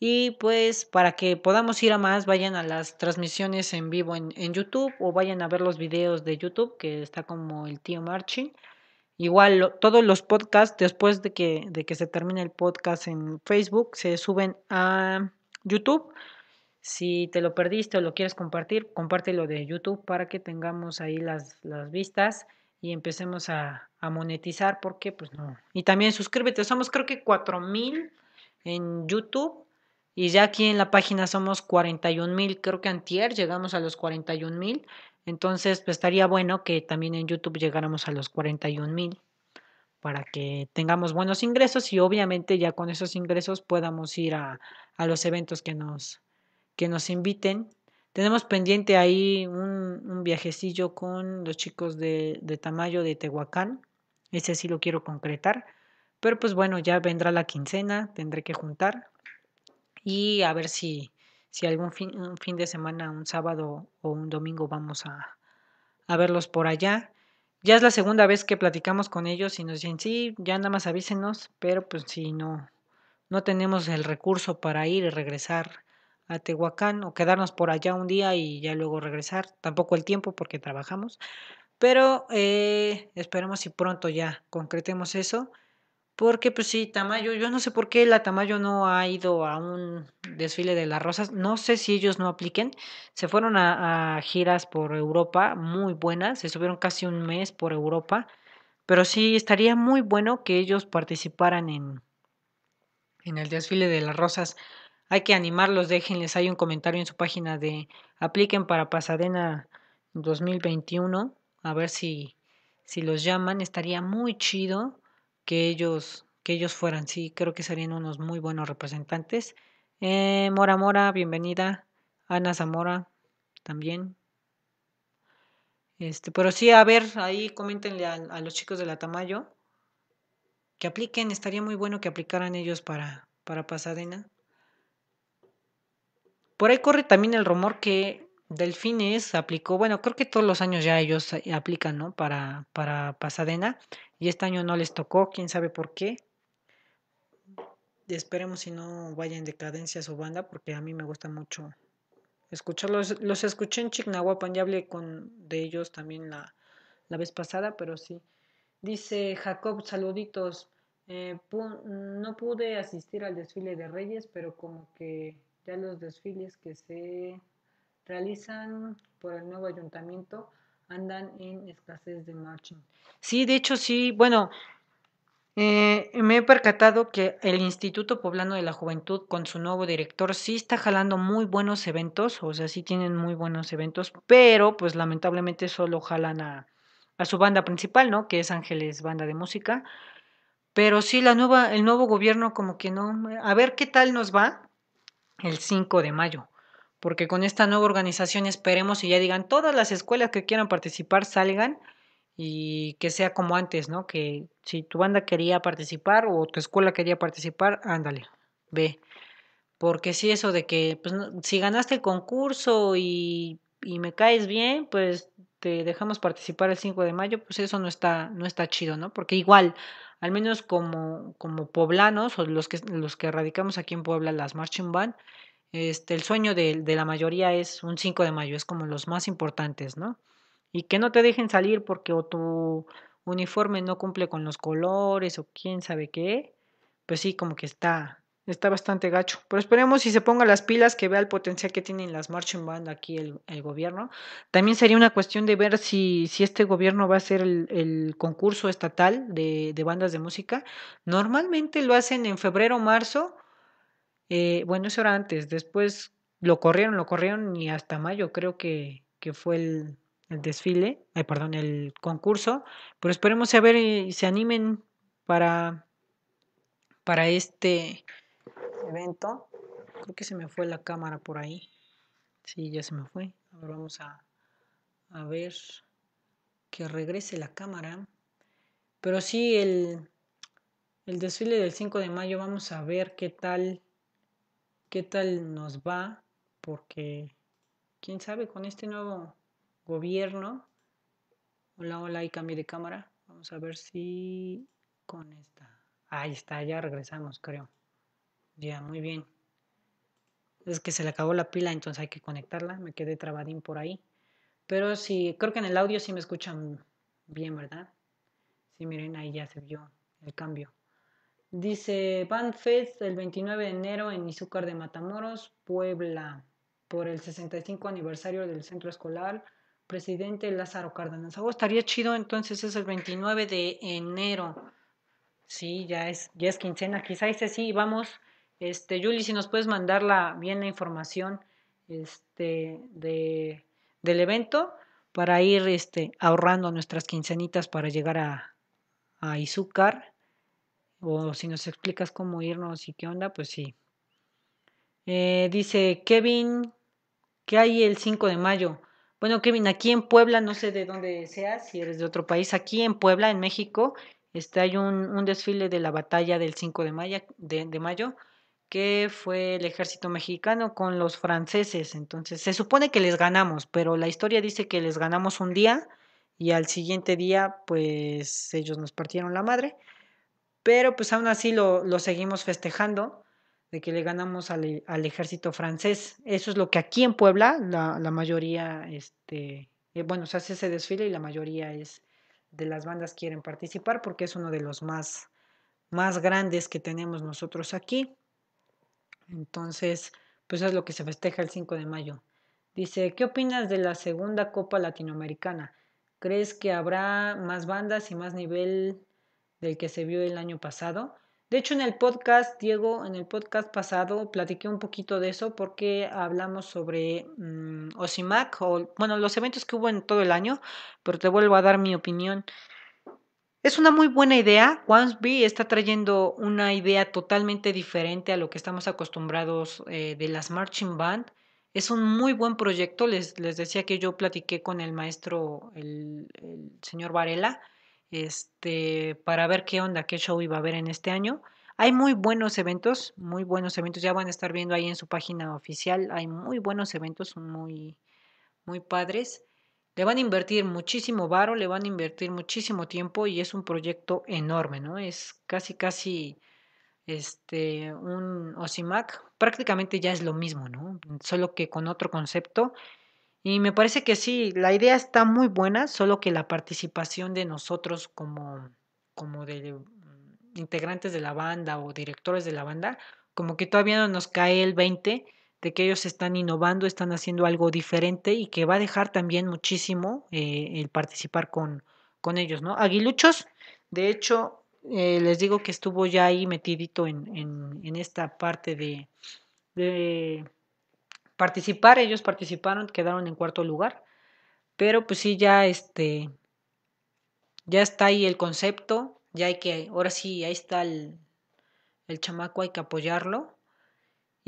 Y pues para que podamos ir a más, vayan a las transmisiones en vivo en, en, YouTube o vayan a ver los videos de YouTube, que está como el tío Marching. Igual todos los podcasts, después de que, de que se termine el podcast en Facebook, se suben a YouTube. Si te lo perdiste o lo quieres compartir, compártelo de YouTube para que tengamos ahí las, las vistas y empecemos a, a monetizar, porque pues no. Y también suscríbete, somos creo que 4000 en YouTube y ya aquí en la página somos 41 mil, creo que antier llegamos a los 41 mil. Entonces, pues estaría bueno que también en YouTube llegáramos a los 41 mil para que tengamos buenos ingresos y obviamente ya con esos ingresos podamos ir a, a los eventos que nos, que nos inviten. Tenemos pendiente ahí un, un viajecillo con los chicos de, de Tamayo de Tehuacán. Ese sí lo quiero concretar. Pero pues bueno, ya vendrá la quincena, tendré que juntar y a ver si, si algún fin, un fin de semana, un sábado o un domingo vamos a, a verlos por allá. Ya es la segunda vez que platicamos con ellos y nos dicen, sí, ya nada más avísenos, pero pues si no, no tenemos el recurso para ir y regresar a Tehuacán o quedarnos por allá un día y ya luego regresar, tampoco el tiempo porque trabajamos, pero eh, esperemos si pronto ya concretemos eso porque pues sí, Tamayo, yo no sé por qué la Tamayo no ha ido a un desfile de las rosas. No sé si ellos no apliquen. Se fueron a, giras por Europa muy buenas. Se subieron casi un mes por Europa. Pero sí, estaría muy bueno que ellos participaran en, en el desfile de las rosas. Hay que animarlos, déjenles hay un comentario en su página de apliquen para Pasadena 2021. A ver si, si los llaman. Estaría muy chido que ellos, que ellos fueran. Sí, creo que serían unos muy buenos representantes. Eh, Mora Mora, bienvenida. Ana Zamora, también. Este, pero sí, a ver, ahí coméntenle a, a los chicos de la Tamayo que apliquen. Estaría muy bueno que aplicaran ellos para, para Pasadena. Por ahí corre también el rumor que Delfines aplicó, bueno, creo que todos los años ya ellos aplican, ¿no? Para, para Pasadena. Y este año no les tocó, quién sabe por qué. Esperemos si no vaya en decadencia su banda, porque a mí me gusta mucho escucharlos. Los escuché en Chignahuapan, ya hablé con, de ellos también la, la vez pasada, pero sí. Dice Jacob, saluditos. Eh, no pude asistir al desfile de Reyes, pero como que ya los desfiles que se realizan por el nuevo ayuntamiento andan en escasez de marching. Sí, de hecho sí, bueno, eh, me he percatado que el Instituto Poblano de la Juventud con su nuevo director sí está jalando muy buenos eventos, o sea, sí tienen muy buenos eventos, pero pues lamentablemente solo jalan a, a su banda principal, ¿no? Que es Ángeles Banda de Música. Pero sí, la nueva, el nuevo gobierno como que no. A ver qué tal nos va el 5 de mayo porque con esta nueva organización esperemos y ya digan todas las escuelas que quieran participar salgan y que sea como antes, ¿no? Que si tu banda quería participar o tu escuela quería participar, ándale, ve. Porque si eso de que, pues, si ganaste el concurso y, y me caes bien, pues te dejamos participar el 5 de mayo, pues eso no está, no está chido, ¿no? Porque igual, al menos como, como poblanos o los que, los que radicamos aquí en Puebla, las marching band, este, el sueño de, la mayoría es un 5 de mayo, es como los más importantes, ¿no? Y que no te dejen salir porque o tu uniforme no cumple con los colores o quién sabe qué, pues sí, como que está, está bastante gacho. Pero esperemos si se ponga las pilas, que vea el potencial que tienen las marching band aquí el, gobierno. También sería una cuestión de ver si, este gobierno va a hacer el, el concurso estatal de, de bandas de música. Normalmente lo hacen en febrero o marzo eh, bueno, eso era antes, después lo corrieron, lo corrieron y hasta mayo creo que, que fue el, el desfile, ay, perdón, el concurso, pero esperemos a ver y se animen para, para este evento. Creo que se me fue la cámara por ahí. Sí, ya se me fue. Ahora vamos a, a ver que regrese la cámara. Pero sí, el, el desfile del 5 de mayo, vamos a ver qué tal qué tal nos va, porque quién sabe con este nuevo gobierno. Hola, hola, y cambio de cámara. Vamos a ver si con esta. Ahí está, ya regresamos, creo. Ya, muy bien. Es que se le acabó la pila, entonces hay que conectarla. Me quedé trabadín por ahí. Pero sí, creo que en el audio sí me escuchan bien, ¿verdad? Sí, miren, ahí ya se vio el cambio. Dice Bandfest el 29 de enero en Izúcar de Matamoros, Puebla, por el 65 aniversario del centro escolar. Presidente Lázaro Cárdenas. Oh, estaría chido, entonces es el 29 de enero. Sí, ya es, ya es quincena. Quizá dice sí, vamos. Este, Yuli, si nos puedes mandar la, bien la información este, de, del evento para ir este, ahorrando nuestras quincenitas para llegar a, a Izúcar. O si nos explicas cómo irnos y qué onda, pues sí. Eh, dice Kevin, ¿qué hay el 5 de mayo? Bueno, Kevin, aquí en Puebla, no sé de dónde seas, si eres de otro país, aquí en Puebla, en México, este, hay un, desfile de la batalla del 5 de mayo, de mayo, que fue el ejército mexicano con los franceses. Entonces, se supone que les ganamos, pero la historia dice que les ganamos un día y al siguiente día, pues ellos nos partieron la madre. Pero pues aún así lo, lo seguimos festejando de que le ganamos al, ejército francés. Eso es lo que aquí en Puebla la, la mayoría, este, eh, bueno, se hace ese desfile y la mayoría es de las bandas quieren participar porque es uno de los más, más grandes que tenemos nosotros aquí. Entonces, pues es lo que se festeja el 5 de mayo. Dice, ¿qué opinas de la segunda Copa Latinoamericana? ¿Crees que habrá más bandas y más nivel del que se vio el año pasado? De hecho, en el podcast, Diego, en el podcast pasado platiqué un poquito de eso porque hablamos sobre um, OSIMAC, o bueno, los eventos que hubo en todo el año, pero te vuelvo a dar mi opinión. Es una muy buena idea. Wansby está trayendo una idea totalmente diferente a lo que estamos acostumbrados eh, de las marching band. Es un muy buen proyecto. Les, les decía que yo platiqué con el maestro, el, señor Varela, este, para ver qué onda, qué show iba a haber en este año. Hay muy buenos eventos, muy buenos eventos. Ya van a estar viendo ahí en su página oficial. Hay muy buenos eventos, muy, muy padres. Le van a invertir muchísimo varo, le van a invertir muchísimo tiempo y es un proyecto enorme, ¿no? Es casi, casi este, un OSIMAC. Prácticamente ya es lo mismo, ¿no? Solo que con otro concepto. Y me parece que sí, la idea está muy buena, solo que la participación de nosotros como, como de integrantes de la banda o directores de la banda, como que todavía no nos cae el 20 de que ellos están innovando, están haciendo algo diferente y que va a dejar también muchísimo eh, el participar con, con ellos, ¿no? Aguiluchos, de hecho, eh, les digo que estuvo ya ahí metidito en, en, en esta parte de, participar, ellos participaron, quedaron en cuarto lugar, pero pues sí, ya este, ya está ahí el concepto, ya hay que, ahora sí, ahí está el, el chamaco, hay que apoyarlo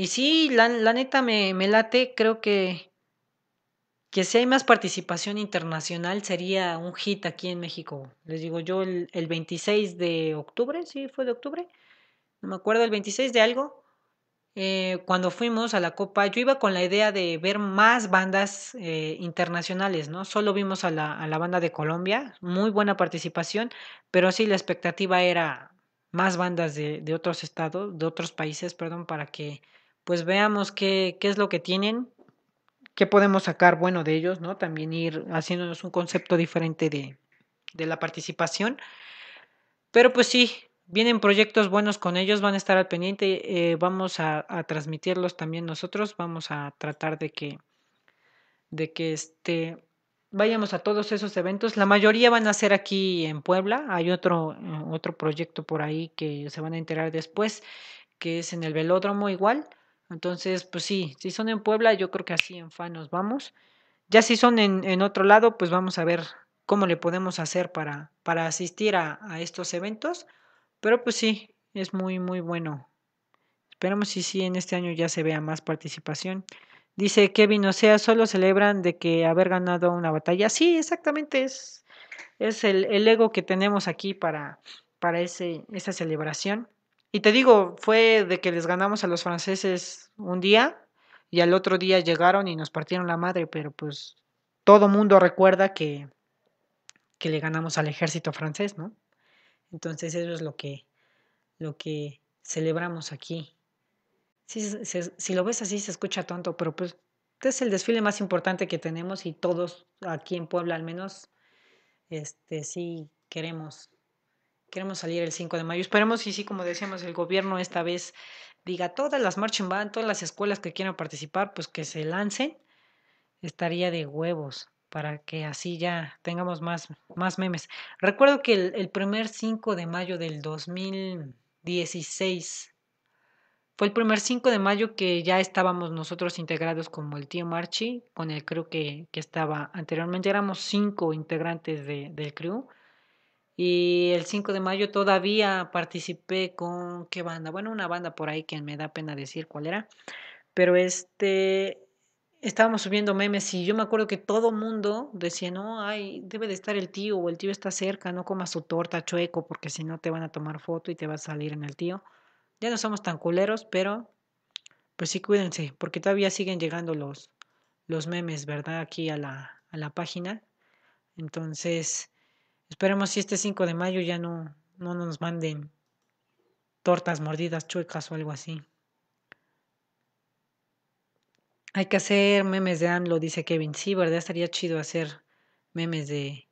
y sí, la, la neta me, me, late, creo que, que si hay más participación internacional sería un hit aquí en México. Les digo yo el, el 26 de octubre, sí, fue de octubre, no me acuerdo, el 26 de algo, eh, cuando fuimos a la Copa, yo iba con la idea de ver más bandas eh, internacionales, ¿no? Solo vimos a la, a la banda de Colombia, muy buena participación, pero sí la expectativa era más bandas de, de otros estados, de otros países, perdón, para que pues veamos qué, qué es lo que tienen, qué podemos sacar bueno de ellos, ¿no? También ir haciéndonos un concepto diferente de, de la participación. Pero pues sí, vienen proyectos buenos con ellos, van a estar al pendiente, eh, vamos a, transmitirlos también nosotros, vamos a tratar de que, de que este, vayamos a todos esos eventos. La mayoría van a ser aquí en Puebla, hay otro, otro proyecto por ahí que se van a enterar después, que es en el velódromo igual. Entonces, pues sí, si son en Puebla, yo creo que así en FAN nos vamos. Ya si son en, en otro lado, pues vamos a ver cómo le podemos hacer para, para asistir a, estos eventos. Pero pues sí, es muy, muy bueno. Esperemos si sí en este año ya se vea más participación. Dice Kevin, o sea, solo celebran de que haber ganado una batalla. Sí, exactamente, es, es el, el ego que tenemos aquí para, para ese, esa celebración. Y te digo, fue de que les ganamos a los franceses un día y al otro día llegaron y nos partieron la madre, pero pues todo mundo recuerda que, que le ganamos al ejército francés, ¿no? Entonces eso es lo que, lo que celebramos aquí. Si, lo ves así se escucha tonto, pero pues es el desfile más importante que tenemos y todos aquí en Puebla al menos, este sí queremos queremos salir el 5 de mayo. Esperemos y sí, como decíamos, el gobierno esta vez diga todas las marching band, todas las escuelas que quieran participar, pues que se lancen. Estaría de huevos para que así ya tengamos más, más memes. Recuerdo que el, primer 5 de mayo del 2016 fue el primer 5 de mayo que ya estábamos nosotros integrados como el tío Marchi, con el crew que, que estaba anteriormente. Éramos cinco integrantes de, del crew Y el 5 de mayo todavía participé con, ¿qué banda? Bueno, una banda por ahí que me da pena decir cuál era. Pero este, estábamos subiendo memes y yo me acuerdo que todo mundo decía, no, ay, debe de estar el tío o el tío está cerca, no comas su torta chueco porque si no te van a tomar foto y te va a salir en el tío. Ya no somos tan culeros, pero pues sí cuídense, porque todavía siguen llegando los, los memes, ¿verdad? Aquí a la, a la página. Entonces, esperemos si este 5 de mayo ya no, no nos manden tortas mordidas chuecas o algo así. Hay que hacer memes de AMLO, dice Kevin. Sí, ¿verdad? Estaría chido hacer memes de,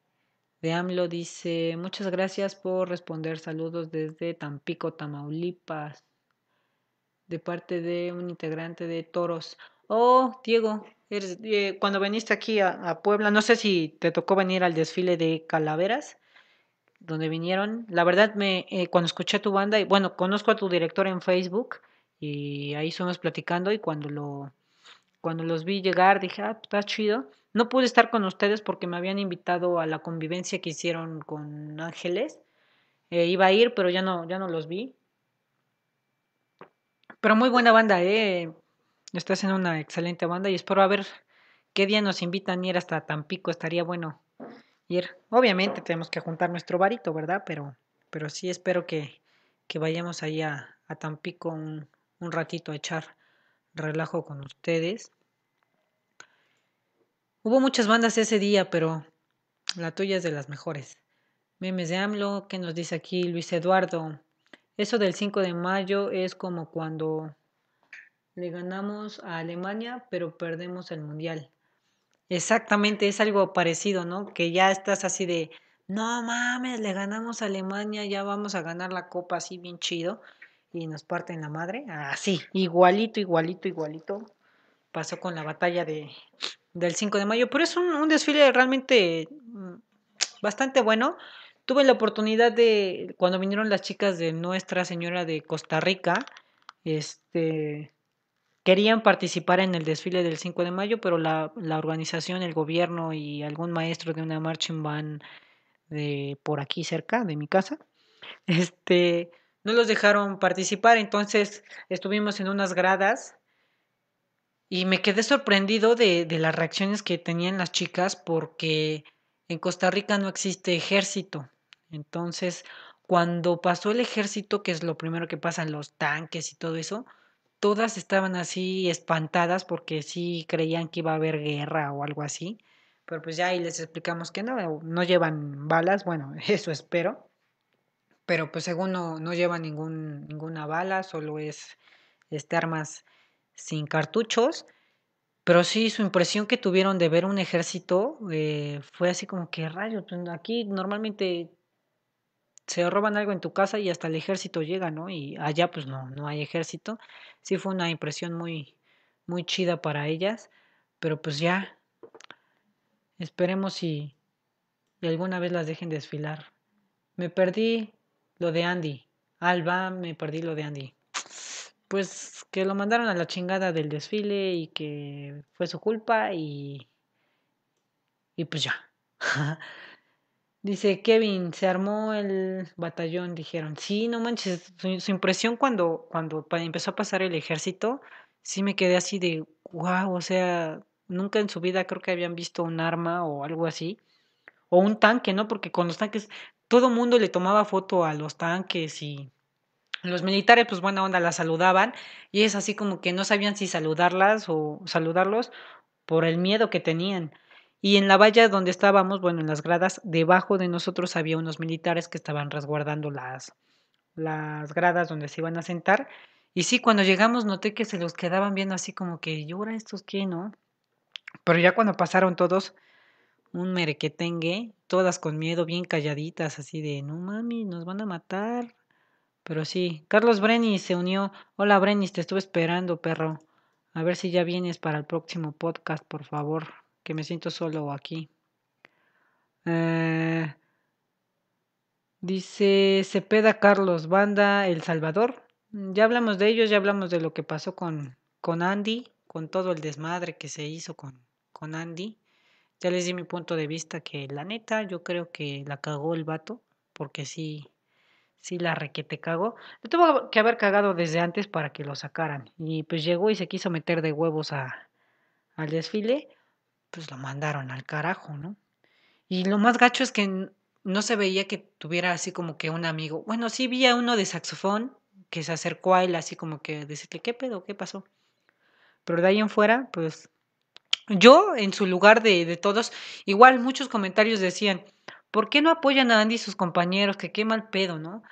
de AMLO. Dice, muchas gracias por responder. Saludos desde Tampico, Tamaulipas. De parte de un integrante de Toros. Oh, Diego, eres, eh, cuando viniste aquí a, Puebla, no sé si te tocó venir al desfile de Calaveras, donde vinieron. La verdad, me eh, cuando escuché tu banda, y bueno, conozco a tu director en Facebook, y ahí estuvimos platicando, y cuando lo cuando los vi llegar dije, ah, está chido. No pude estar con ustedes porque me habían invitado a la convivencia que hicieron con Ángeles. Eh, iba a ir, pero ya no, ya no los vi. Pero muy buena banda, eh. Estás en una excelente banda y espero a ver qué día nos invitan a ir hasta Tampico. Estaría bueno ir. Obviamente tenemos que juntar nuestro varito, ¿verdad? Pero, pero sí espero que, que vayamos ahí a, a Tampico un, un ratito a echar relajo con ustedes. Hubo muchas bandas ese día, pero la tuya es de las mejores. Memes de AMLO, ¿qué nos dice aquí Luis Eduardo? Eso del 5 de mayo es como cuando le ganamos a Alemania, pero perdemos el mundial. Exactamente, es algo parecido, ¿no? Que ya estás así de, no mames, le ganamos a Alemania, ya vamos a ganar la copa así bien chido y nos parten la madre. Así, igualito, igualito, igualito. Pasó con la batalla de, del 5 de mayo, pero es un, desfile realmente mm, bastante bueno. Tuve la oportunidad de, cuando vinieron las chicas de Nuestra Señora de Costa Rica, este, querían participar en el desfile del 5 de mayo, pero la, la organización, el gobierno y algún maestro de una marching band de por aquí cerca de mi casa, este, no los dejaron participar, entonces estuvimos en unas gradas y me quedé sorprendido de, de las reacciones que tenían las chicas porque en Costa Rica no existe ejército. Entonces, cuando pasó el ejército, que es lo primero que pasan los tanques y todo eso, todas estaban así espantadas porque sí creían que iba a haber guerra o algo así. Pero pues ya ahí les explicamos que no, no llevan balas, bueno, eso espero pero pues según no, no lleva ningún, ninguna bala, solo es este, armas sin cartuchos. Pero sí, su impresión que tuvieron de ver un ejército eh, fue así como que rayos, pues, aquí normalmente se roban algo en tu casa y hasta el ejército llega, ¿no? Y allá pues no, no hay ejército. Sí fue una impresión muy, muy chida para ellas, pero pues ya, esperemos si alguna vez las dejen desfilar. Me perdí lo de Andy. Alba, me perdí lo de Andy. Pues que lo mandaron a la chingada del desfile y que fue su culpa y. Y pues ya. Dice Kevin, se armó el batallón, dijeron. Sí, no manches, su, impresión cuando, cuando empezó a pasar el ejército, sí me quedé así de, wow, o sea, nunca en su vida creo que habían visto un arma o algo así. O un tanque, ¿no? Porque con los tanques todo mundo le tomaba foto a los tanques y los militares, pues buena onda, las saludaban y es así como que no sabían si saludarlas o saludarlos por el miedo que tenían. Y en la valla donde estábamos, bueno, en las gradas, debajo de nosotros había unos militares que estaban resguardando las, las gradas donde se iban a sentar. Y sí, cuando llegamos noté que se los quedaban viendo así como que, ¿y estos qué, no? Pero ya cuando pasaron todos, un merequetengue, todas con miedo, bien calladitas, así de, no mami, nos van a matar. Pero sí, Carlos Brenis se unió. Hola Brenis, te estuve esperando, perro. A ver si ya vienes para el próximo podcast, por favor, que me siento solo aquí. Eh, dice Cepeda Carlos, banda El Salvador. Ya hablamos de ellos, ya hablamos de lo que pasó con, con Andy, con todo el desmadre que se hizo con, con Andy. Ya les di mi punto de vista que la neta yo creo que la cagó el vato porque sí, sí la requete cagó. Le tuvo que haber cagado desde antes para que lo sacaran. Y pues llegó y se quiso meter de huevos a, al desfile, pues lo mandaron al carajo, ¿no? Y lo más gacho es que no se veía que tuviera así como que un amigo. Bueno, sí vi a uno de saxofón que se acercó a él así como que decirle, ¿qué pedo? ¿Qué pasó? Pero de ahí en fuera, pues yo en su lugar de, de todos, igual muchos comentarios decían, ¿por qué no apoyan a Andy y sus compañeros? Que qué mal pedo, ¿no?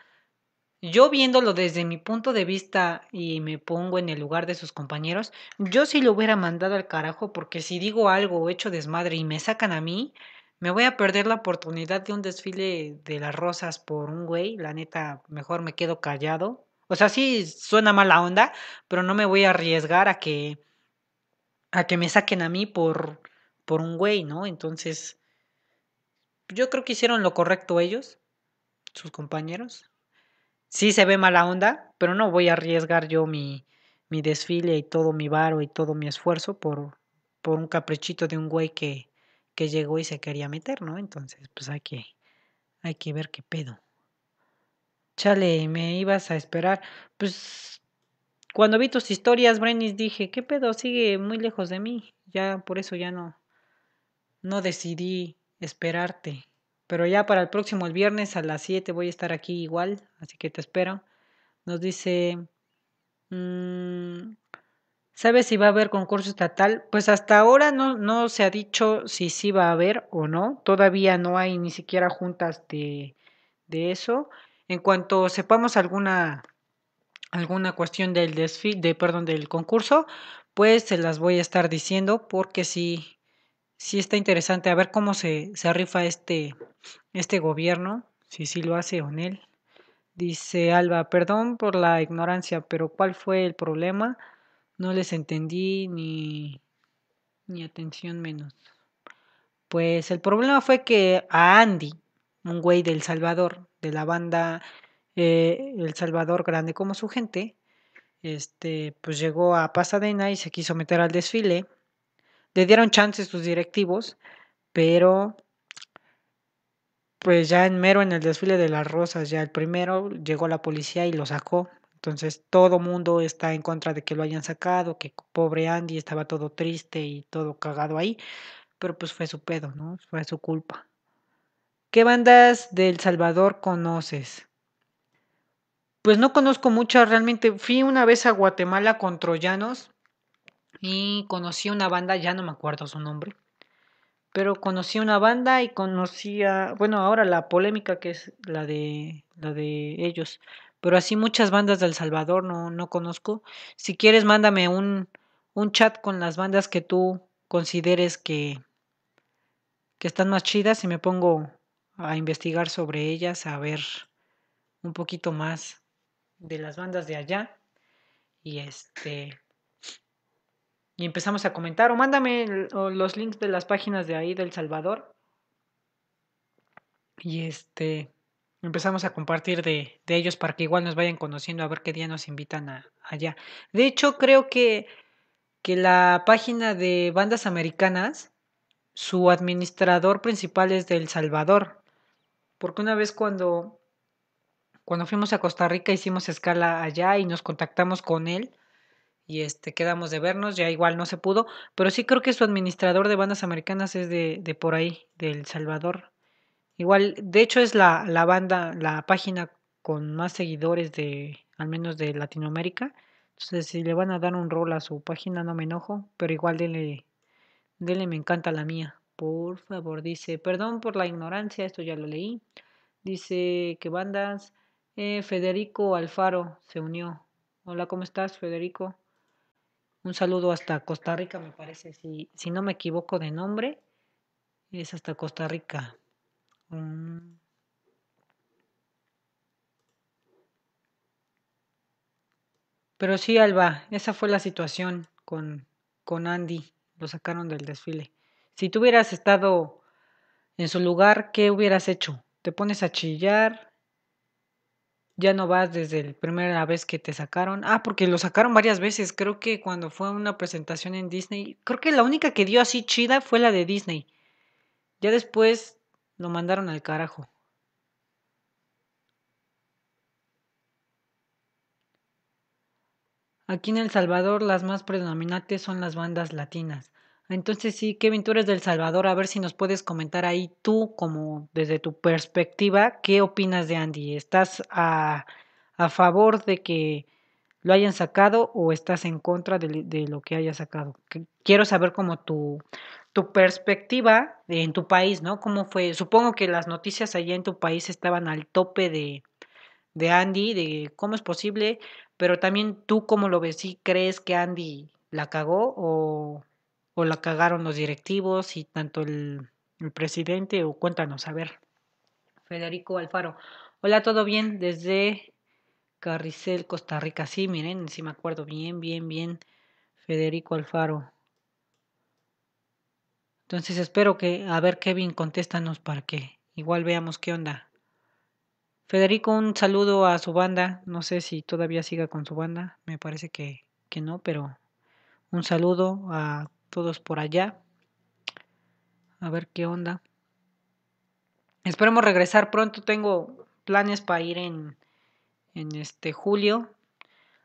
Yo viéndolo desde mi punto de vista y me pongo en el lugar de sus compañeros, yo sí lo hubiera mandado al carajo porque si digo algo o hecho desmadre y me sacan a mí, me voy a perder la oportunidad de un desfile de las rosas por un güey, la neta, mejor me quedo callado. O sea, sí suena mala onda, pero no me voy a arriesgar a que a que me saquen a mí por por un güey, ¿no? Entonces, yo creo que hicieron lo correcto ellos, sus compañeros. Sí se ve mala onda, pero no voy a arriesgar yo mi, mi desfile y todo mi varo y todo mi esfuerzo por, por un caprichito de un güey que, que llegó y se quería meter, ¿no? Entonces, pues hay que, hay que ver qué pedo. Chale, me ibas a esperar. Pues cuando vi tus historias, Brenis, dije, ¿qué pedo? Sigue muy lejos de mí. Ya por eso ya no, no decidí esperarte. Pero ya para el próximo, el viernes a las 7 voy a estar aquí igual, así que te espero. Nos dice, mmm, ¿sabes si va a haber concurso estatal? Pues hasta ahora no, no se ha dicho si sí va a haber o no. Todavía no hay ni siquiera juntas de, de eso. En cuanto sepamos alguna alguna cuestión del desfile, de, perdón, del concurso, pues se las voy a estar diciendo porque sí, sí está interesante a ver cómo se, se rifa este, este gobierno, si sí lo hace o no. Dice Alba, perdón por la ignorancia, pero ¿cuál fue el problema? No les entendí ni, ni atención menos. Pues el problema fue que a Andy, un güey del Salvador, de la banda eh, El Salvador Grande como su gente, este, pues llegó a Pasadena y se quiso meter al desfile. Le dieron chances sus directivos, pero pues ya en mero en el desfile de las rosas, ya el primero llegó la policía y lo sacó. Entonces todo mundo está en contra de que lo hayan sacado, que pobre Andy estaba todo triste y todo cagado ahí, pero pues fue su pedo, ¿no? Fue su culpa. ¿Qué bandas del Salvador conoces? Pues no conozco muchas, realmente fui una vez a Guatemala con troyanos y conocí una banda, ya no me acuerdo su nombre, pero conocí una banda y conocía, bueno, ahora la polémica que es la de la de ellos, pero así muchas bandas del Salvador no, no conozco. Si quieres, mándame un, un chat con las bandas que tú consideres que, que están más chidas y me pongo a investigar sobre ellas, a ver un poquito más de las bandas de allá. Y este. Y empezamos a comentar. O mándame los links de las páginas de ahí del Salvador. Y este. Empezamos a compartir de, de ellos para que igual nos vayan conociendo a ver qué día nos invitan a, allá. De hecho, creo que, que la página de bandas americanas, su administrador principal es de El Salvador. Porque una vez cuando cuando fuimos a Costa Rica hicimos escala allá y nos contactamos con él y este quedamos de vernos, ya igual no se pudo, pero sí creo que su administrador de bandas americanas es de, de por ahí, de El Salvador. Igual, de hecho es la, la banda, la página con más seguidores de, al menos de Latinoamérica. Entonces, si le van a dar un rol a su página, no me enojo, pero igual dele, dele me encanta la mía. Por favor, dice, perdón por la ignorancia, esto ya lo leí. Dice que bandas eh, Federico Alfaro se unió. Hola, ¿cómo estás, Federico? Un saludo hasta Costa Rica, me parece. Si, no me equivoco de nombre, es hasta Costa Rica. Mm. Pero sí, Alba, esa fue la situación con, con Andy. Lo sacaron del desfile. Si tú hubieras estado en su lugar, ¿qué hubieras hecho? ¿Te pones a chillar? ya no vas desde la primera vez que te sacaron. Ah, porque lo sacaron varias veces. Creo que cuando fue una presentación en Disney, creo que la única que dio así chida fue la de Disney. Ya después lo mandaron al carajo. Aquí en El Salvador las más predominantes son las bandas latinas. Entonces sí, Kevin, tú eres del Salvador, a ver si nos puedes comentar ahí tú, como desde tu perspectiva, ¿qué opinas de Andy? ¿Estás a, a favor de que lo hayan sacado o estás en contra de, lo que haya sacado? Quiero saber como tu, tu perspectiva en tu país, ¿no? ¿Cómo fue? Supongo que las noticias allá en tu país estaban al tope de, de Andy, de cómo es posible, pero también tú cómo lo ves, ¿sí crees que Andy la cagó o, o la cagaron los directivos y tanto el, presidente o cuéntanos, a ver. Federico Alfaro. Hola, ¿todo bien? Desde Carricel, Costa Rica. Sí, miren, sí me acuerdo bien, bien, bien. Federico Alfaro. Entonces espero que, a ver, Kevin, contéstanos para que igual veamos qué onda. Federico, un saludo a su banda. No sé si todavía siga con su banda. Me parece que, que no, pero un saludo a todos por allá. A ver qué onda. Esperemos regresar pronto. Tengo planes para ir en, en este julio.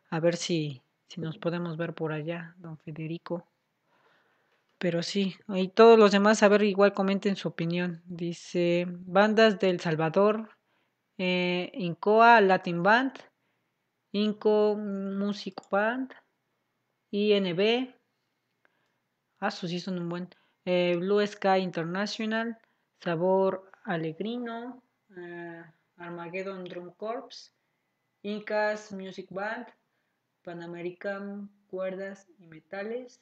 A ver si, si nos podemos ver por allá, don Federico. Pero sí, y todos los demás, a ver, igual comenten su opinión. Dice, bandas del Salvador, eh, Incoa Latin Band, Inco Music Band, INB, ah, sí son un buen, eh, Blue Sky International, Sabor Alegrino, eh, Armageddon Drum Corps, Incas Music Band, Pan American Cuerdas y Metales,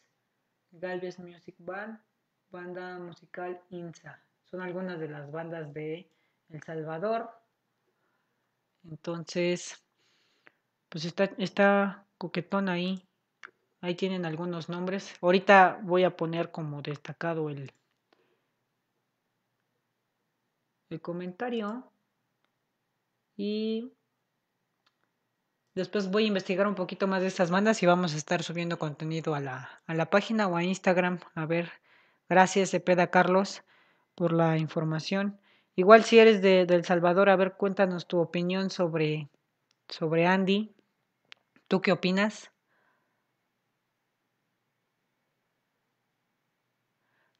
Galvez Music Band, banda musical INSA. Son algunas de las bandas de El Salvador. Entonces, pues está, está coquetón ahí. Ahí tienen algunos nombres. Ahorita voy a poner como destacado el, el comentario. Y después voy a investigar un poquito más de estas bandas y vamos a estar subiendo contenido a la, a la página o a Instagram. A ver, gracias Cepeda Carlos por la información. Igual si eres de, El Salvador, a ver, cuéntanos tu opinión sobre, sobre Andy. ¿Tú qué opinas?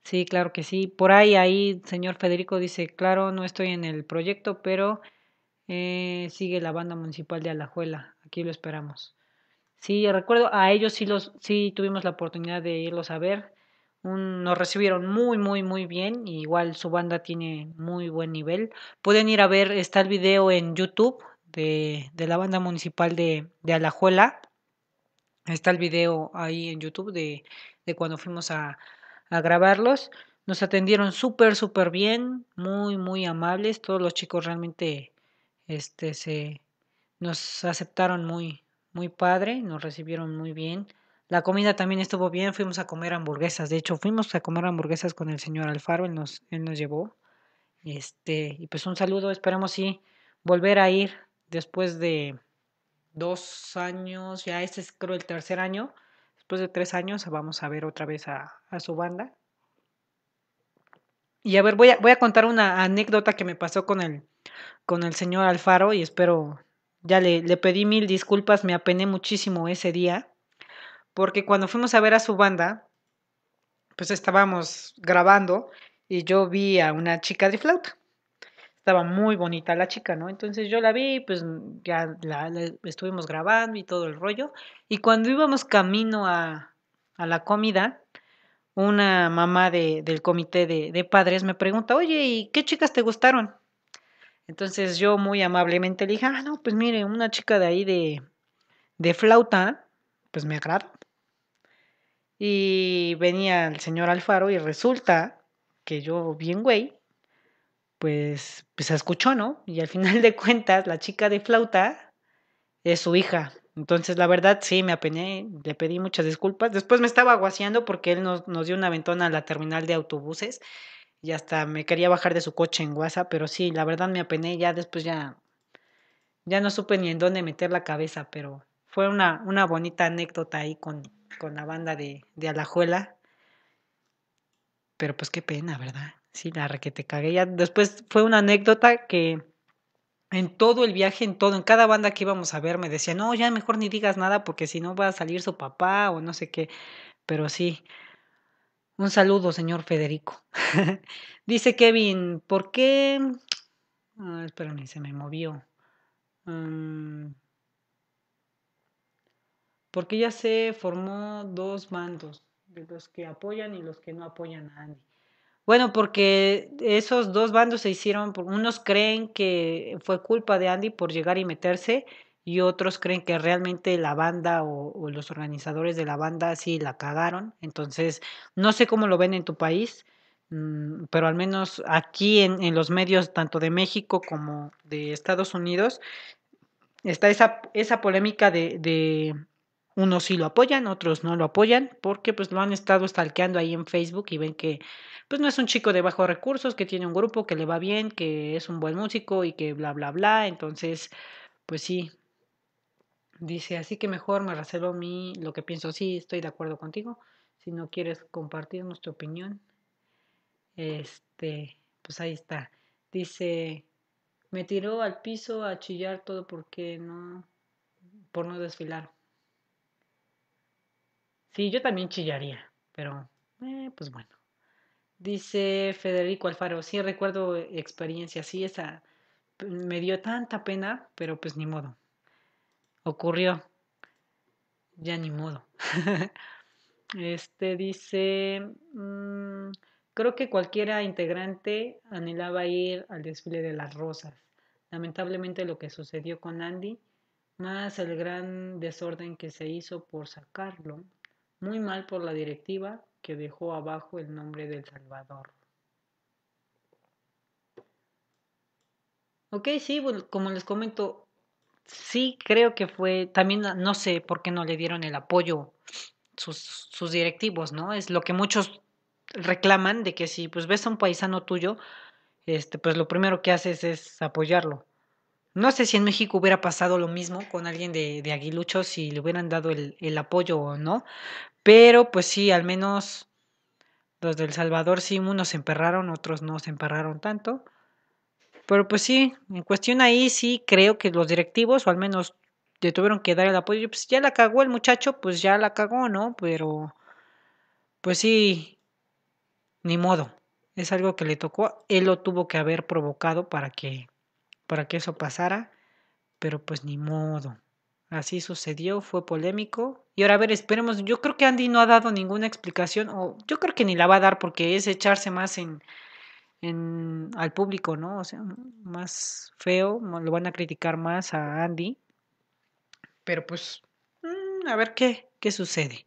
Sí, claro que sí. Por ahí, ahí, señor Federico dice, claro, no estoy en el proyecto, pero eh, sigue la banda municipal de Alajuela. Aquí lo esperamos. Sí, recuerdo, a ellos sí los, sí tuvimos la oportunidad de irlos a ver nos recibieron muy, muy, muy bien. igual su banda tiene muy buen nivel. Pueden ir a ver, está el video en YouTube de, de la banda municipal de, de, Alajuela. Está el video ahí en YouTube de, de cuando fuimos a, a grabarlos. Nos atendieron súper, súper bien, muy, muy amables. Todos los chicos realmente este, se, nos aceptaron muy, muy padre, nos recibieron muy bien. La comida también estuvo bien, fuimos a comer hamburguesas. De hecho, fuimos a comer hamburguesas con el señor Alfaro, él nos, él nos llevó. Este, y pues un saludo, esperamos sí volver a ir después de dos años, ya este es creo el tercer año, después de tres años vamos a ver otra vez a, su banda. Y a ver, voy a, voy a contar una anécdota que me pasó con el, con el señor Alfaro y espero, ya le, le pedí mil disculpas, me apené muchísimo ese día porque cuando fuimos a ver a su banda, pues estábamos grabando y yo vi a una chica de flauta. Estaba muy bonita la chica, ¿no? Entonces yo la vi, pues ya la, estuvimos grabando y todo el rollo. Y cuando íbamos camino a, a la comida, una mamá de, del comité de, de, padres me pregunta, oye, ¿y qué chicas te gustaron? Entonces yo muy amablemente le dije, ah, no, pues mire, una chica de ahí de, de flauta, pues me agrada. Y venía el señor Alfaro y resulta que yo, bien güey, pues, pues escuchó, ¿no? Y al final de cuentas, la chica de flauta es su hija. Entonces, la verdad, sí, me apené, le pedí muchas disculpas. Después me estaba aguaciando porque él nos, nos dio una ventona a la terminal de autobuses y hasta me quería bajar de su coche en WhatsApp, pero sí, la verdad me apené, ya después ya, ya no supe ni en dónde meter la cabeza, pero fue una, una bonita anécdota ahí con, con la banda de, de Alajuela. Pero pues qué pena, ¿verdad? Sí, la que te cagué. Ya después fue una anécdota que en todo el viaje, en todo, en cada banda que íbamos a ver, me decía, no, ya mejor ni digas nada porque si no va a salir su papá o no sé qué. Pero sí, un saludo, señor Federico. Dice Kevin, ¿por qué? Ah, espérame, se me movió. Mm, porque ya se formó dos bandos, de los que apoyan y los que no apoyan a Andy. Bueno, porque esos dos bandos se hicieron, unos creen que fue culpa de Andy por llegar y meterse y otros creen que realmente la banda o, los organizadores de la banda sí la cagaron. Entonces, no sé cómo lo ven en tu país, mm, pero al menos aquí en, los medios tanto de México como de Estados Unidos está esa, esa polémica de unos sí lo apoyan, otros no lo apoyan, porque pues lo han estado stalkeando ahí en Facebook y ven que pues no es un chico de bajos recursos, que tiene un grupo, que le va bien, que es un buen músico y que bla, bla, bla. Entonces, pues sí, dice, así que mejor me reservo mí lo que pienso. Sí, estoy de acuerdo contigo. Si no quieres compartir nuestra opinión, este, pues ahí está. Dice, me tiró al piso a chillar todo porque no, por no desfilar. Sí, yo también chillaría, pero eh, pues bueno. Dice Federico Alfaro, sí recuerdo experiencia, sí, esa me dio tanta pena, pero pues ni modo. Ocurrió. Ya ni modo. este dice, mm, creo que cualquiera integrante anhelaba ir al desfile de las rosas. Lamentablemente lo que sucedió con Andy, más el gran desorden que se hizo por sacarlo, muy mal por la directiva que dejó abajo el nombre del Salvador. Ok, sí, como les comento, sí creo que fue, también no sé por qué no le dieron el apoyo sus, sus directivos, ¿no? Es lo que muchos reclaman de que si pues ves a un paisano tuyo, este, pues lo primero que haces es apoyarlo. No sé si en México hubiera pasado lo mismo con alguien de, de Aguilucho, si le hubieran dado el, el apoyo o no, pero pues sí, al menos los del Salvador sí, unos se emperraron, otros no se emperraron tanto. Pero pues sí, en cuestión ahí sí creo que los directivos, o al menos le tuvieron que dar el apoyo, pues ya la cagó el muchacho, pues ya la cagó, ¿no? Pero pues sí, ni modo. Es algo que le tocó, él lo tuvo que haber provocado para que para que eso pasara, pero pues ni modo. Así sucedió, fue polémico. Y ahora a ver, esperemos. Yo creo que Andy no ha dado ninguna explicación, o yo creo que ni la va a dar porque es echarse más en, en al público, ¿no? O sea, más feo, lo van a criticar más a Andy. Pero pues, mm, a ver qué, qué sucede.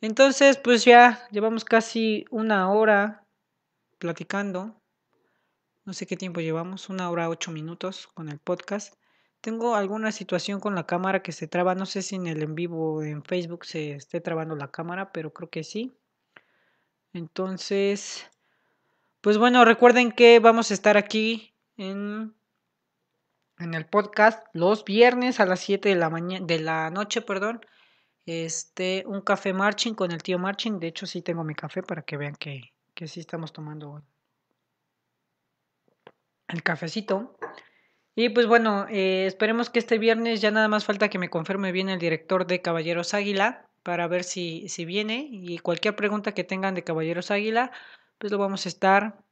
Entonces, pues ya llevamos casi una hora platicando. No sé qué tiempo llevamos, una hora ocho minutos con el podcast. Tengo alguna situación con la cámara que se traba. No sé si en el en vivo en Facebook se esté trabando la cámara, pero creo que sí. Entonces, pues bueno, recuerden que vamos a estar aquí en, en el podcast los viernes a las 7 de la de la noche, perdón. Este, un café marching con el tío marching. De hecho, sí tengo mi café para que vean que, que sí estamos tomando el cafecito. Y pues bueno, eh, esperemos que este viernes ya nada más falta que me confirme bien el director de Caballeros Águila para ver si, si viene y cualquier pregunta que tengan de Caballeros Águila, pues lo vamos a estar.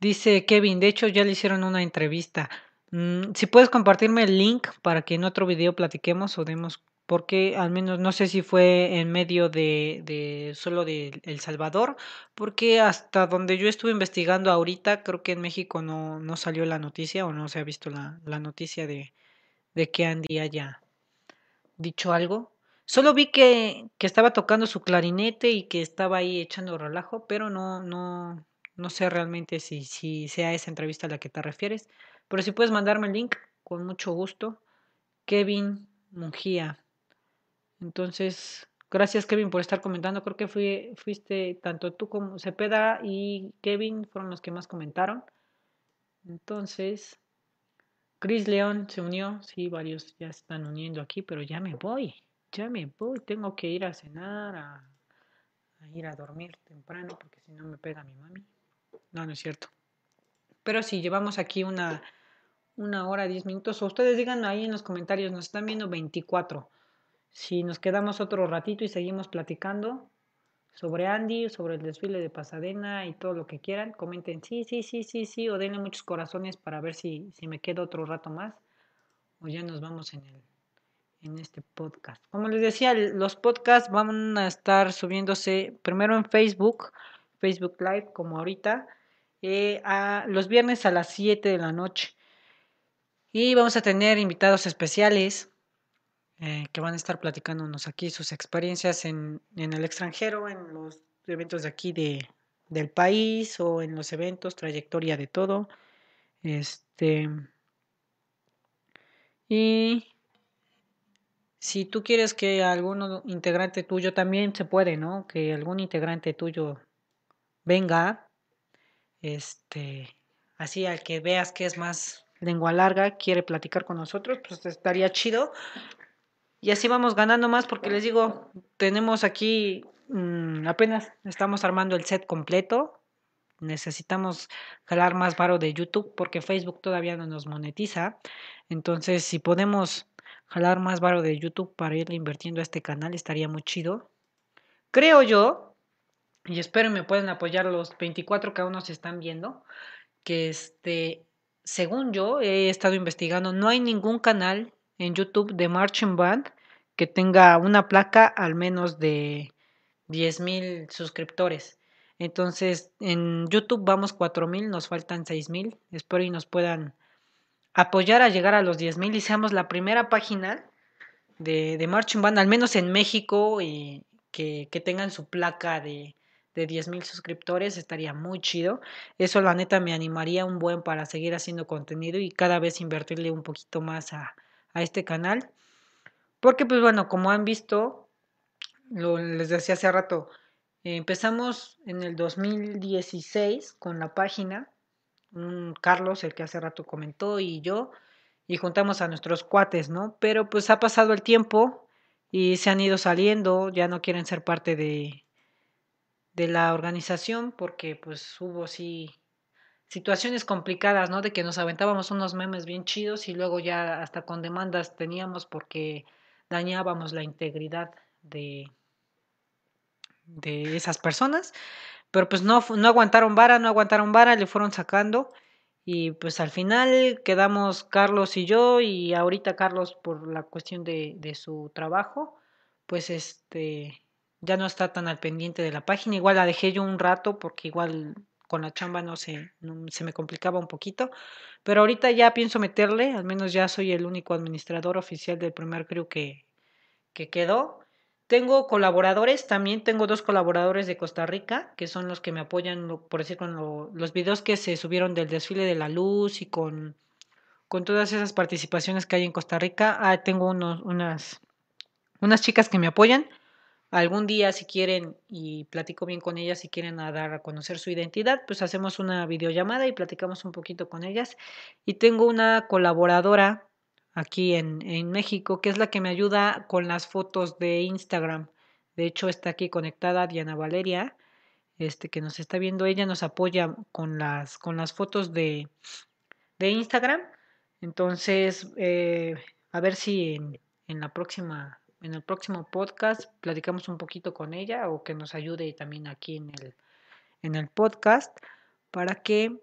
Dice Kevin, de hecho ya le hicieron una entrevista. Mm, si puedes compartirme el link para que en otro video platiquemos o demos porque al menos no sé si fue en medio de, solo de El Salvador, porque hasta donde yo estuve investigando ahorita, creo que en México no, no salió la noticia o no se ha visto la, la noticia de, de que Andy haya dicho algo. Solo vi que, que estaba tocando su clarinete y que estaba ahí echando relajo, pero no, no, no sé realmente si, si sea esa entrevista a la que te refieres. Pero si puedes mandarme el link, con mucho gusto. Kevin Mungía. Entonces, gracias Kevin por estar comentando. Creo que fui, fuiste tanto tú como Cepeda y Kevin fueron los que más comentaron. Entonces, Chris León se unió. Sí, varios ya están uniendo aquí, pero ya me voy. Ya me voy. Tengo que ir a cenar, a, ir a dormir temprano, porque si no me pega mi mami. No, no es cierto. Pero si llevamos aquí una, una hora, diez minutos, o ustedes digan ahí en los comentarios, nos están viendo 24. Si nos quedamos otro ratito y seguimos platicando sobre Andy, sobre el desfile de Pasadena y todo lo que quieran, comenten sí, sí, sí, sí, sí, o denle muchos corazones para ver si, si me quedo otro rato más, o ya nos vamos en el, en este podcast. Como les decía, los podcasts van a estar subiéndose primero en Facebook, Facebook Live, como ahorita, eh, a los viernes a las 7 de la noche. Y vamos a tener invitados especiales eh, que van a estar platicándonos aquí sus experiencias en, en, el extranjero, en los eventos de aquí de, del país o en los eventos, trayectoria de todo. Este. Y si tú quieres que algún integrante tuyo también se puede, ¿no? Que algún integrante tuyo venga, este, así al que veas que es más lengua larga, quiere platicar con nosotros, pues estaría chido. Y así vamos ganando más porque les digo, tenemos aquí, mmm, apenas estamos armando el set completo. Necesitamos jalar más varo de YouTube porque Facebook todavía no nos monetiza. Entonces, si podemos jalar más varo de YouTube para irle invirtiendo a este canal, estaría muy chido. Creo yo, y espero me pueden apoyar los 24 que aún nos están viendo, que este, según yo he estado investigando, no hay ningún canal en YouTube de Marching Band que tenga una placa al menos de 10.000 suscriptores. Entonces, en YouTube vamos 4.000, nos faltan 6.000. Espero y nos puedan apoyar a llegar a los 10.000 y seamos la primera página de, de Marching Band, al menos en México, y que, que tengan su placa de, de 10.000 suscriptores, estaría muy chido. Eso la neta me animaría un buen para seguir haciendo contenido y cada vez invertirle un poquito más a, a este canal. Porque pues bueno, como han visto, lo, les decía hace rato, empezamos en el 2016 con la página un Carlos, el que hace rato comentó, y yo, y juntamos a nuestros cuates, ¿no? Pero pues ha pasado el tiempo y se han ido saliendo, ya no quieren ser parte de, de la organización porque pues hubo sí situaciones complicadas, ¿no? De que nos aventábamos unos memes bien chidos y luego ya hasta con demandas teníamos porque dañábamos la integridad de, de esas personas. Pero pues no, no aguantaron vara, no aguantaron vara, le fueron sacando. Y pues al final quedamos Carlos y yo, y ahorita Carlos por la cuestión de, de su trabajo, pues este ya no está tan al pendiente de la página. Igual la dejé yo un rato porque igual con la chamba no se, se me complicaba un poquito. Pero ahorita ya pienso meterle, al menos ya soy el único administrador oficial del primer crew que, que quedó. Tengo colaboradores, también tengo dos colaboradores de Costa Rica, que son los que me apoyan, por decir, con lo, los videos que se subieron del desfile de la luz y con, con todas esas participaciones que hay en Costa Rica. Ah, tengo unos, unas, unas chicas que me apoyan. Algún día, si quieren, y platico bien con ellas, si quieren dar a conocer su identidad, pues hacemos una videollamada y platicamos un poquito con ellas. Y tengo una colaboradora aquí en, en México, que es la que me ayuda con las fotos de Instagram. De hecho, está aquí conectada Diana Valeria, este que nos está viendo. Ella nos apoya con las, con las fotos de, de Instagram. Entonces, eh, a ver si en, en, la próxima, en el próximo podcast platicamos un poquito con ella o que nos ayude también aquí en el, en el podcast para que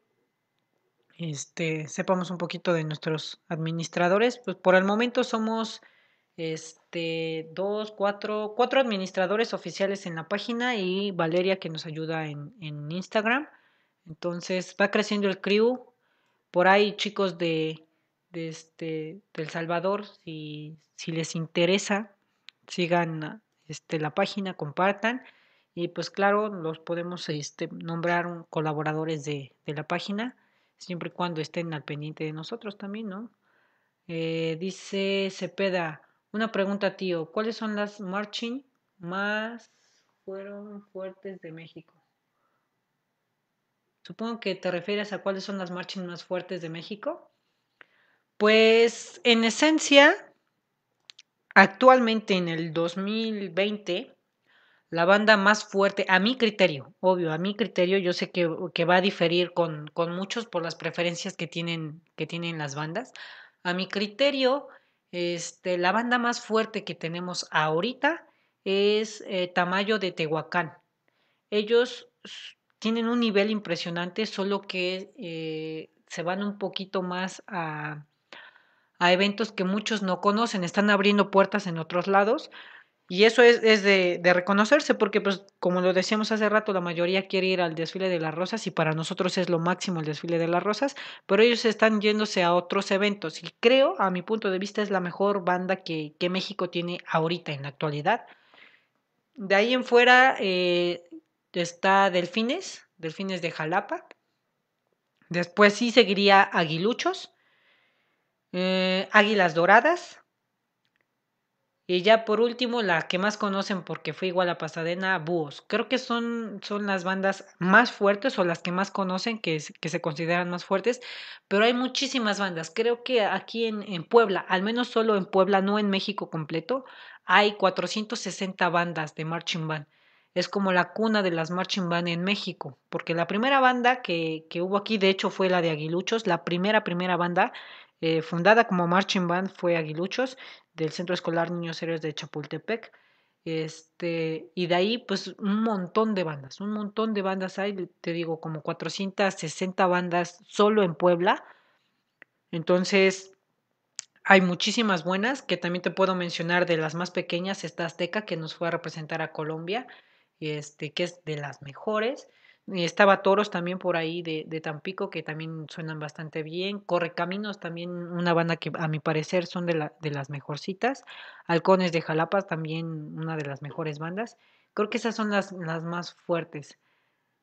este, sepamos un poquito de nuestros administradores. Pues por el momento somos este, dos, cuatro, cuatro administradores oficiales en la página y Valeria que nos ayuda en, en Instagram. Entonces va creciendo el crew. Por ahí chicos de, de este, del Salvador, si, si les interesa, sigan este, la página, compartan. Y pues claro, los podemos este, nombrar colaboradores de, de la página siempre y cuando estén al pendiente de nosotros también, ¿no? Eh, dice Cepeda, una pregunta, tío, ¿cuáles son las marching más fueron fuertes de México? Supongo que te refieres a cuáles son las marching más fuertes de México. Pues en esencia, actualmente en el 2020, la banda más fuerte, a mi criterio, obvio, a mi criterio, yo sé que, va a diferir con, con, muchos por las preferencias que tienen, que tienen las bandas. A mi criterio, este, la banda más fuerte que tenemos ahorita es eh, Tamayo de Tehuacán. Ellos tienen un nivel impresionante, solo que eh, se van un poquito más a, a eventos que muchos no conocen, están abriendo puertas en otros lados, y eso es, es de, reconocerse, porque pues como lo decíamos hace rato, la mayoría quiere ir al desfile de las rosas y para nosotros es lo máximo el desfile de las rosas, pero ellos están yéndose a otros eventos y creo, a mi punto de vista, es la mejor banda que, que México tiene ahorita en la actualidad. De ahí en fuera eh, está Delfines, Delfines de Jalapa. Después sí seguiría Aguiluchos, eh, Águilas Doradas, y ya por último, la que más conocen porque fue igual a Pasadena, Búhos. Creo que son, son las bandas más fuertes o las que más conocen, que, que se consideran más fuertes, pero hay muchísimas bandas. Creo que aquí en, en Puebla, al menos solo en Puebla, no en México completo, hay 460 bandas de marching band. Es como la cuna de las marching band en México, porque la primera banda que, que hubo aquí, de hecho, fue la de Aguiluchos, la primera, primera banda eh, fundada como marching band fue Aguiluchos del Centro Escolar Niños Héroes de Chapultepec. Este, y de ahí, pues, un montón de bandas, un montón de bandas hay, te digo, como 460 bandas solo en Puebla. Entonces, hay muchísimas buenas, que también te puedo mencionar de las más pequeñas, esta Azteca, que nos fue a representar a Colombia, este, que es de las mejores. Estaba Toros también por ahí de, de, Tampico, que también suenan bastante bien. Correcaminos también, una banda que a mi parecer son de, la, de las mejorcitas. Halcones de Jalapa también una de las mejores bandas. Creo que esas son las, las más fuertes.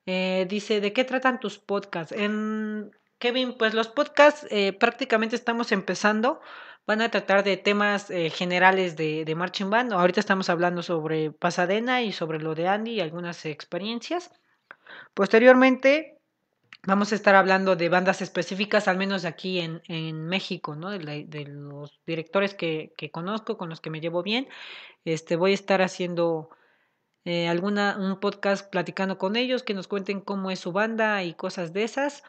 Eh, dice, ¿de qué tratan tus podcasts? En, Kevin, pues los podcasts eh, prácticamente estamos empezando. Van a tratar de temas eh, generales de, de Marching Band. Ahorita estamos hablando sobre Pasadena y sobre lo de Andy y algunas experiencias. Posteriormente, vamos a estar hablando de bandas específicas, al menos aquí en, en México, ¿no? De, los directores que, que, conozco, con los que me llevo bien. Este, voy a estar haciendo eh, alguna, un podcast platicando con ellos, que nos cuenten cómo es su banda y cosas de esas.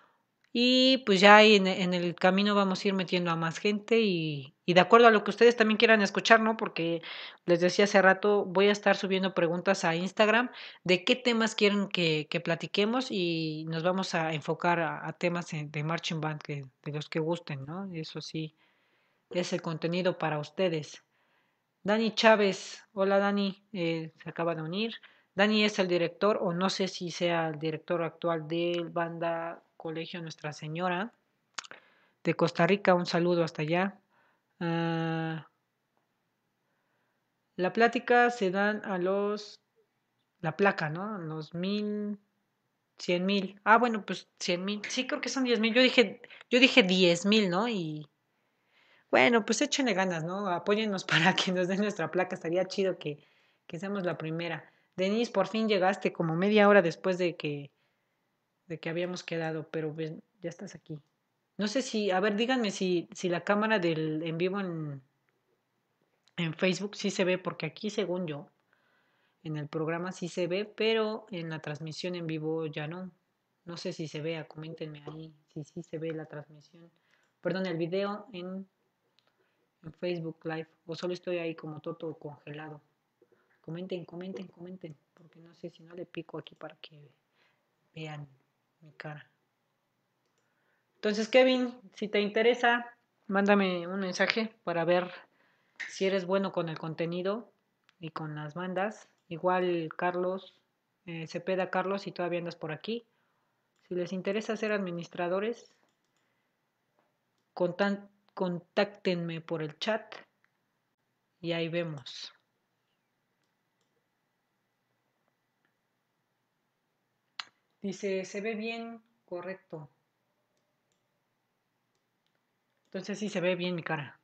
Y pues ya en, en, el camino vamos a ir metiendo a más gente y, de acuerdo a lo que ustedes también quieran escuchar, ¿no? Porque les decía hace rato, voy a estar subiendo preguntas a Instagram de qué temas quieren que, que platiquemos y nos vamos a enfocar a, temas de marching band que, de los que gusten, ¿no? Eso sí, es el contenido para ustedes. Dani Chávez, hola Dani, eh, se acaba de unir. Dani es el director, o no sé si sea el director actual de banda Colegio Nuestra Señora de Costa Rica. Un saludo hasta allá. Uh, la plática se dan a los. La placa, ¿no? Los mil. Cien mil. Ah, bueno, pues cien mil. Sí, creo que son diez mil. Yo dije, yo dije diez mil, ¿no? Y. Bueno, pues échenle ganas, ¿no? Apóyennos para que nos den nuestra placa. Estaría chido que, que seamos la primera. Denise, por fin llegaste como media hora después de que de que habíamos quedado, pero pues, ya estás aquí. No sé si, a ver, díganme si, si la cámara del en vivo en, en Facebook sí se ve, porque aquí según yo, en el programa sí se ve, pero en la transmisión en vivo ya no. No sé si se vea, coméntenme ahí si sí se ve la transmisión. Perdón, el video en, en Facebook Live, o solo estoy ahí como todo congelado. Comenten, comenten, comenten, porque no sé si no le pico aquí para que vean mi cara. Entonces, Kevin, si te interesa, mándame un mensaje para ver si eres bueno con el contenido y con las bandas. Igual, Carlos, eh, Cepeda Carlos, si todavía andas por aquí. Si les interesa ser administradores, contáctenme por el chat y ahí vemos. Dice, se ve bien, correcto. Entonces sí se ve bien mi cara.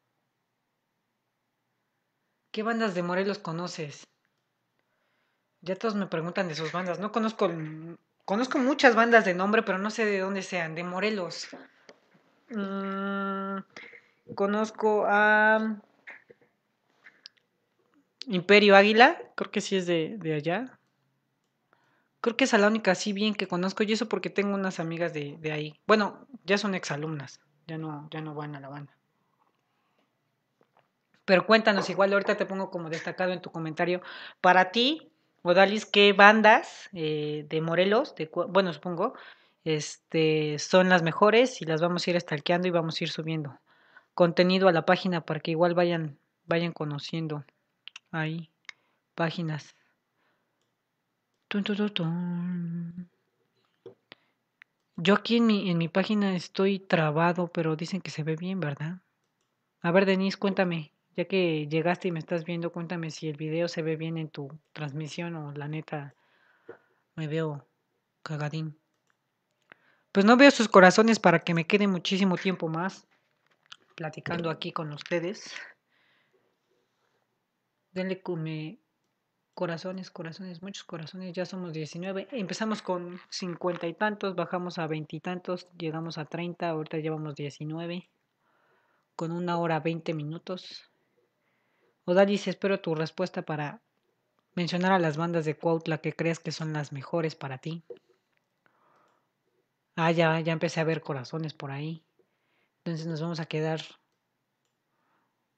¿Qué bandas de Morelos conoces? Ya todos me preguntan de sus bandas. No conozco, conozco muchas bandas de nombre, pero no sé de dónde sean. De Morelos. Mm, conozco a Imperio Águila, creo que sí es de, de allá. Creo que es la única así bien que conozco y eso porque tengo unas amigas de, de ahí. Bueno, ya son exalumnas, ya no, ya no van a la banda. Pero cuéntanos, igual ahorita te pongo como destacado en tu comentario. Para ti, Odalis, ¿qué bandas eh, de Morelos, de, bueno, supongo, este, son las mejores y las vamos a ir stalkeando y vamos a ir subiendo contenido a la página para que igual vayan, vayan conociendo ahí páginas. Yo aquí en mi, en mi página estoy trabado, pero dicen que se ve bien, ¿verdad? A ver, Denise, cuéntame, ya que llegaste y me estás viendo, cuéntame si el video se ve bien en tu transmisión o la neta me veo cagadín. Pues no veo sus corazones para que me quede muchísimo tiempo más platicando aquí con ustedes. Denle come corazones, corazones, muchos corazones. Ya somos 19. Empezamos con 50 y tantos, bajamos a 20 y tantos, llegamos a 30, ahorita llevamos 19. Con una hora 20 minutos. Odalis, espero tu respuesta para mencionar a las bandas de Cuautla que crees que son las mejores para ti. Ah, ya, ya empecé a ver corazones por ahí. Entonces nos vamos a quedar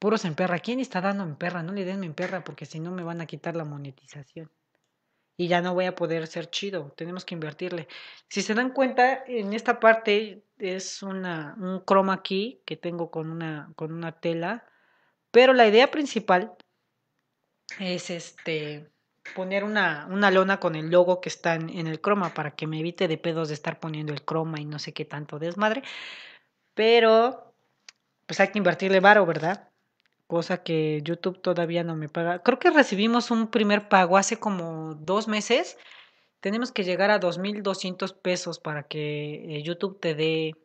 puros en perra. ¿Quién está dando en perra? No le den en perra porque si no me van a quitar la monetización. Y ya no voy a poder ser chido. Tenemos que invertirle. Si se dan cuenta, en esta parte es una, un chroma key que tengo con una, con una tela. Pero la idea principal es este poner una, una lona con el logo que está en, en el croma para que me evite de pedos de estar poniendo el croma y no sé qué tanto desmadre. Pero, pues hay que invertirle varo, ¿verdad? Cosa que YouTube todavía no me paga. Creo que recibimos un primer pago hace como dos meses. Tenemos que llegar a 2.200 pesos para que eh, YouTube te dé,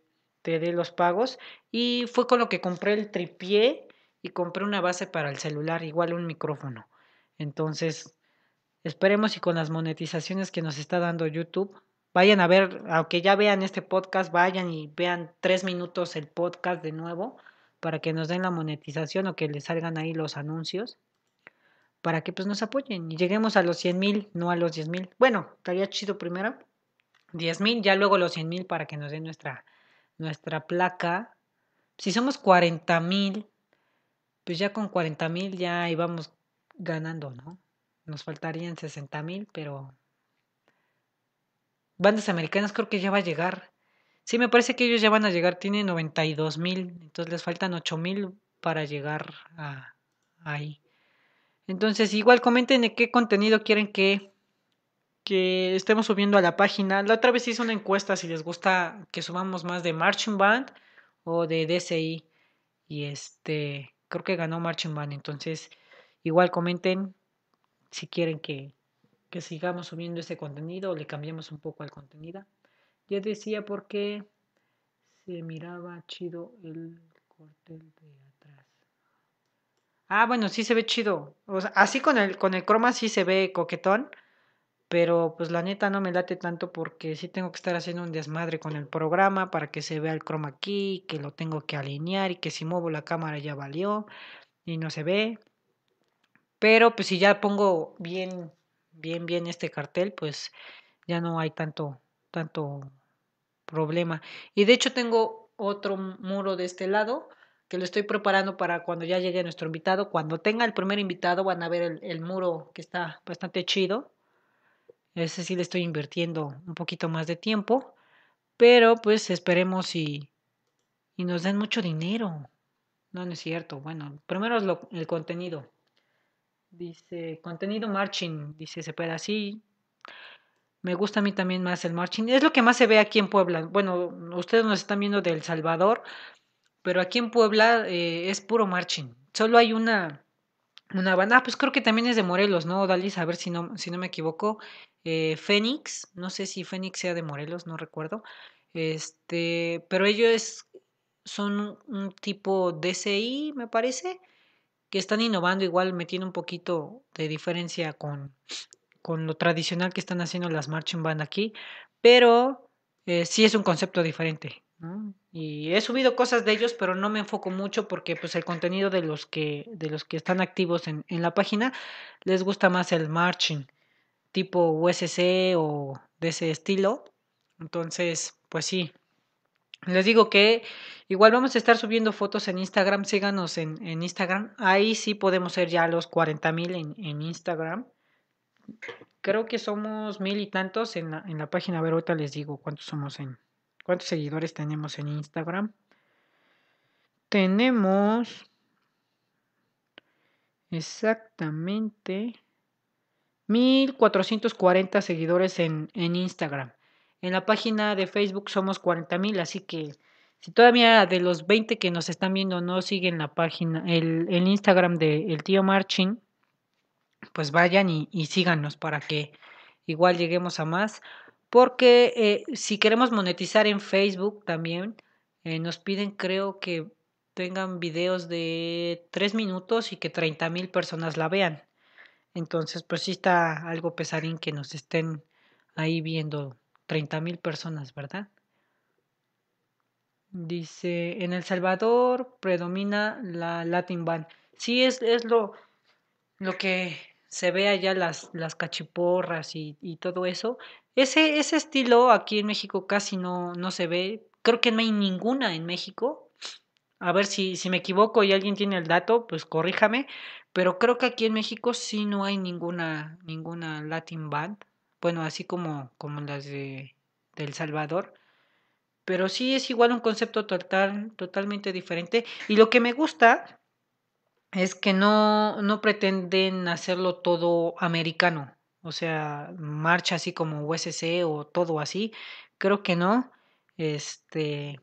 te dé los pagos. Y fue con lo que compré el tripié y compré una base para el celular, igual un micrófono. Entonces, esperemos y con las monetizaciones que nos está dando YouTube, Vayan a ver, aunque ya vean este podcast, vayan y vean tres minutos el podcast de nuevo para que nos den la monetización o que les salgan ahí los anuncios para que pues nos apoyen y lleguemos a los 100 mil, no a los 10 mil. Bueno, estaría chido primero 10 mil, ya luego los 100 mil para que nos den nuestra, nuestra placa. Si somos 40 mil, pues ya con 40 mil ya íbamos ganando, ¿no? Nos faltarían 60 mil, pero bandas americanas creo que ya va a llegar. Sí, me parece que ellos ya van a llegar, tienen 92 mil, entonces les faltan 8 mil para llegar a ahí. Entonces, igual comenten qué contenido quieren que, que estemos subiendo a la página. La otra vez hice una encuesta si les gusta que subamos más de Marching Band o de DCI. Y este, creo que ganó Marching Band. Entonces, igual comenten si quieren que, que sigamos subiendo ese contenido o le cambiamos un poco al contenido. Ya decía por qué se miraba chido el cortel de atrás. Ah, bueno, sí se ve chido. así con el, con el croma sí se ve coquetón. Pero pues la neta no me late tanto porque sí tengo que estar haciendo un desmadre con el programa para que se vea el croma aquí, que lo tengo que alinear y que si muevo la cámara ya valió y no se ve. Pero pues si ya pongo bien bien, bien este cartel, pues ya no hay tanto, tanto problema. Y de hecho tengo otro muro de este lado que lo estoy preparando para cuando ya llegue nuestro invitado. Cuando tenga el primer invitado van a ver el, muro que está bastante chido. Ese sí le estoy invirtiendo un poquito más de tiempo. Pero pues esperemos y, y nos den mucho dinero. No, no es cierto. Bueno, primero es el contenido. Dice, contenido marching, dice se puede así. Me gusta a mí también más el marching. Es lo que más se ve aquí en Puebla. Bueno, ustedes nos están viendo del Salvador, pero aquí en Puebla eh, es puro marching. Solo hay una, una banda, ah, pues creo que también es de Morelos, ¿no, Dalis? A ver si no, si no me equivoco. Eh, Fénix, no sé si Fénix sea de Morelos, no recuerdo. Este, pero ellos son un tipo DCI, me parece que están innovando igual, metiendo un poquito de diferencia con, con lo tradicional que están haciendo las marching band aquí, pero eh, sí es un concepto diferente. Y he subido cosas de ellos, pero no me enfoco mucho porque pues el contenido de los que, de los que están activos en, en la página les gusta más el marching tipo USC o de ese estilo. Entonces, pues sí. Les digo que igual vamos a estar subiendo fotos en Instagram. Síganos en, en Instagram. Ahí sí podemos ser ya los 40 mil en, en, Instagram. Creo que somos mil y tantos en la, en la página. A ver, ahorita les digo cuántos somos en. ¿Cuántos seguidores tenemos en Instagram? Tenemos exactamente 1440 seguidores en, en Instagram. En la página de Facebook somos 40.000, así que si todavía de los 20 que nos están viendo no siguen la página, el, el Instagram de tío Marching, pues vayan y, síganos para que igual lleguemos a más. Porque eh, si queremos monetizar en Facebook también, eh, nos piden creo que tengan videos de 3 minutos y que 30 mil personas la vean. Entonces, pues sí está algo pesadín que nos estén ahí viendo 30 mil personas, ¿verdad? Dice, en El Salvador predomina la Latin Band. Sí, es, es lo, lo que se ve allá las, las cachiporras y, y, todo eso. Ese, ese estilo aquí en México casi no, no se ve. Creo que no hay ninguna en México. A ver si, si me equivoco y alguien tiene el dato, pues corríjame. Pero creo que aquí en México sí no hay ninguna, ninguna Latin Band. Bueno, así como, como las de, de El Salvador. Pero sí es igual un concepto total, totalmente diferente. Y lo que me gusta es que no, no pretenden hacerlo todo americano. O sea, marcha así como USC o todo así. Creo que no. Este.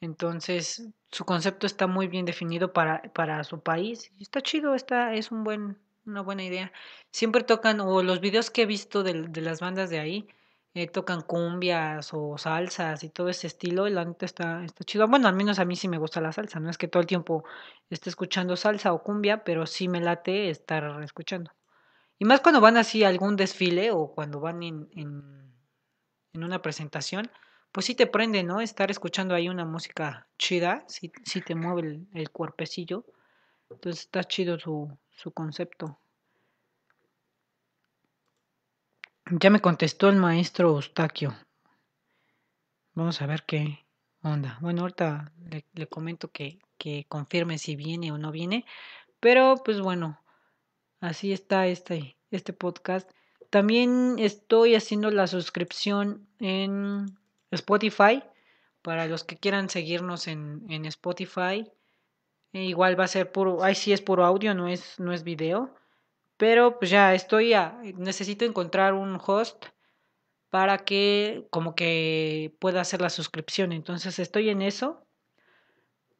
Entonces, su concepto está muy bien definido para, para su país. Está chido, está, es un buen, una buena idea. Siempre tocan, o los videos que he visto de, de las bandas de ahí, eh, tocan cumbias o salsas y todo ese estilo, y la neta está, está chido. Bueno, al menos a mí sí me gusta la salsa, no es que todo el tiempo esté escuchando salsa o cumbia, pero sí me late estar escuchando. Y más cuando van así a algún desfile o cuando van en, en, una presentación, pues sí te prende, ¿no? Estar escuchando ahí una música chida, sí, sí te mueve el, el cuerpecillo. Entonces está chido su, su concepto. Ya me contestó el maestro Eustaquio. Vamos a ver qué onda. Bueno, ahorita le, comento que, que, confirme si viene o no viene. Pero pues bueno, así está este, este podcast. También estoy haciendo la suscripción en Spotify. Para los que quieran seguirnos en, en Spotify. E igual va a ser puro, ahí sí es puro audio, no es, no es video. Pero pues ya estoy a, necesito encontrar un host para que como que pueda hacer la suscripción. Entonces estoy en eso.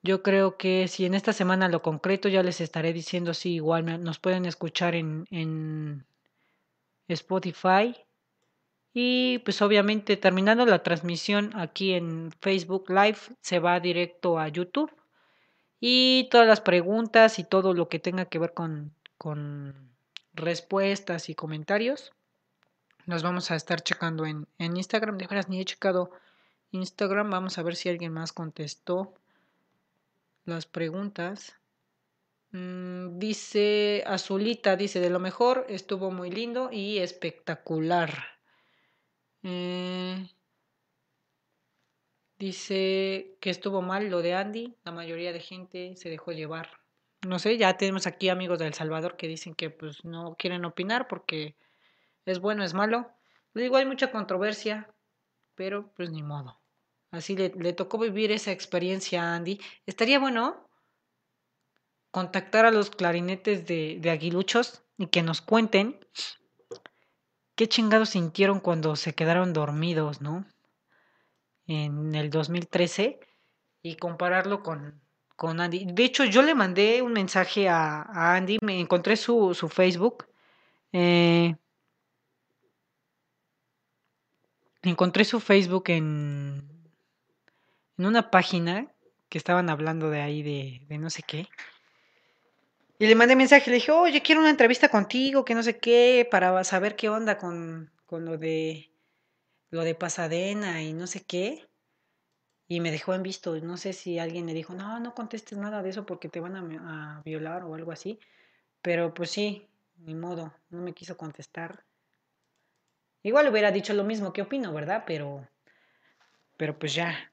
Yo creo que si en esta semana lo concreto ya les estaré diciendo si igual nos pueden escuchar en, en Spotify. Y pues obviamente terminando la transmisión aquí en Facebook Live se va directo a YouTube. Y todas las preguntas y todo lo que tenga que ver con, con respuestas y comentarios. Los vamos a estar checando en, en Instagram. De ni he checado Instagram. Vamos a ver si alguien más contestó las preguntas. Mm, dice Azulita, dice, de lo mejor, estuvo muy lindo y espectacular. Eh, dice que estuvo mal lo de Andy. La mayoría de gente se dejó llevar no sé, ya tenemos aquí amigos de El Salvador que dicen que pues no quieren opinar porque es bueno, es malo. Digo, hay mucha controversia, pero pues ni modo. Así le, le tocó vivir esa experiencia a Andy. Estaría bueno contactar a los clarinetes de, de aguiluchos y que nos cuenten qué chingados sintieron cuando se quedaron dormidos, ¿no? En el 2013 y compararlo con, con Andy. De hecho, yo le mandé un mensaje a, Andy, me encontré su, su Facebook. Eh, encontré su Facebook en, en una página que estaban hablando de ahí, de, de no sé qué. Y le mandé mensaje, le dije, oye, quiero una entrevista contigo, que no sé qué, para saber qué onda con, con lo de lo de Pasadena y no sé qué y me dejó en visto. No sé si alguien le dijo, no, no contestes nada de eso porque te van a, violar o algo así. Pero pues sí, ni modo, no me quiso contestar. Igual hubiera dicho lo mismo que opino, ¿verdad? Pero, pero pues ya,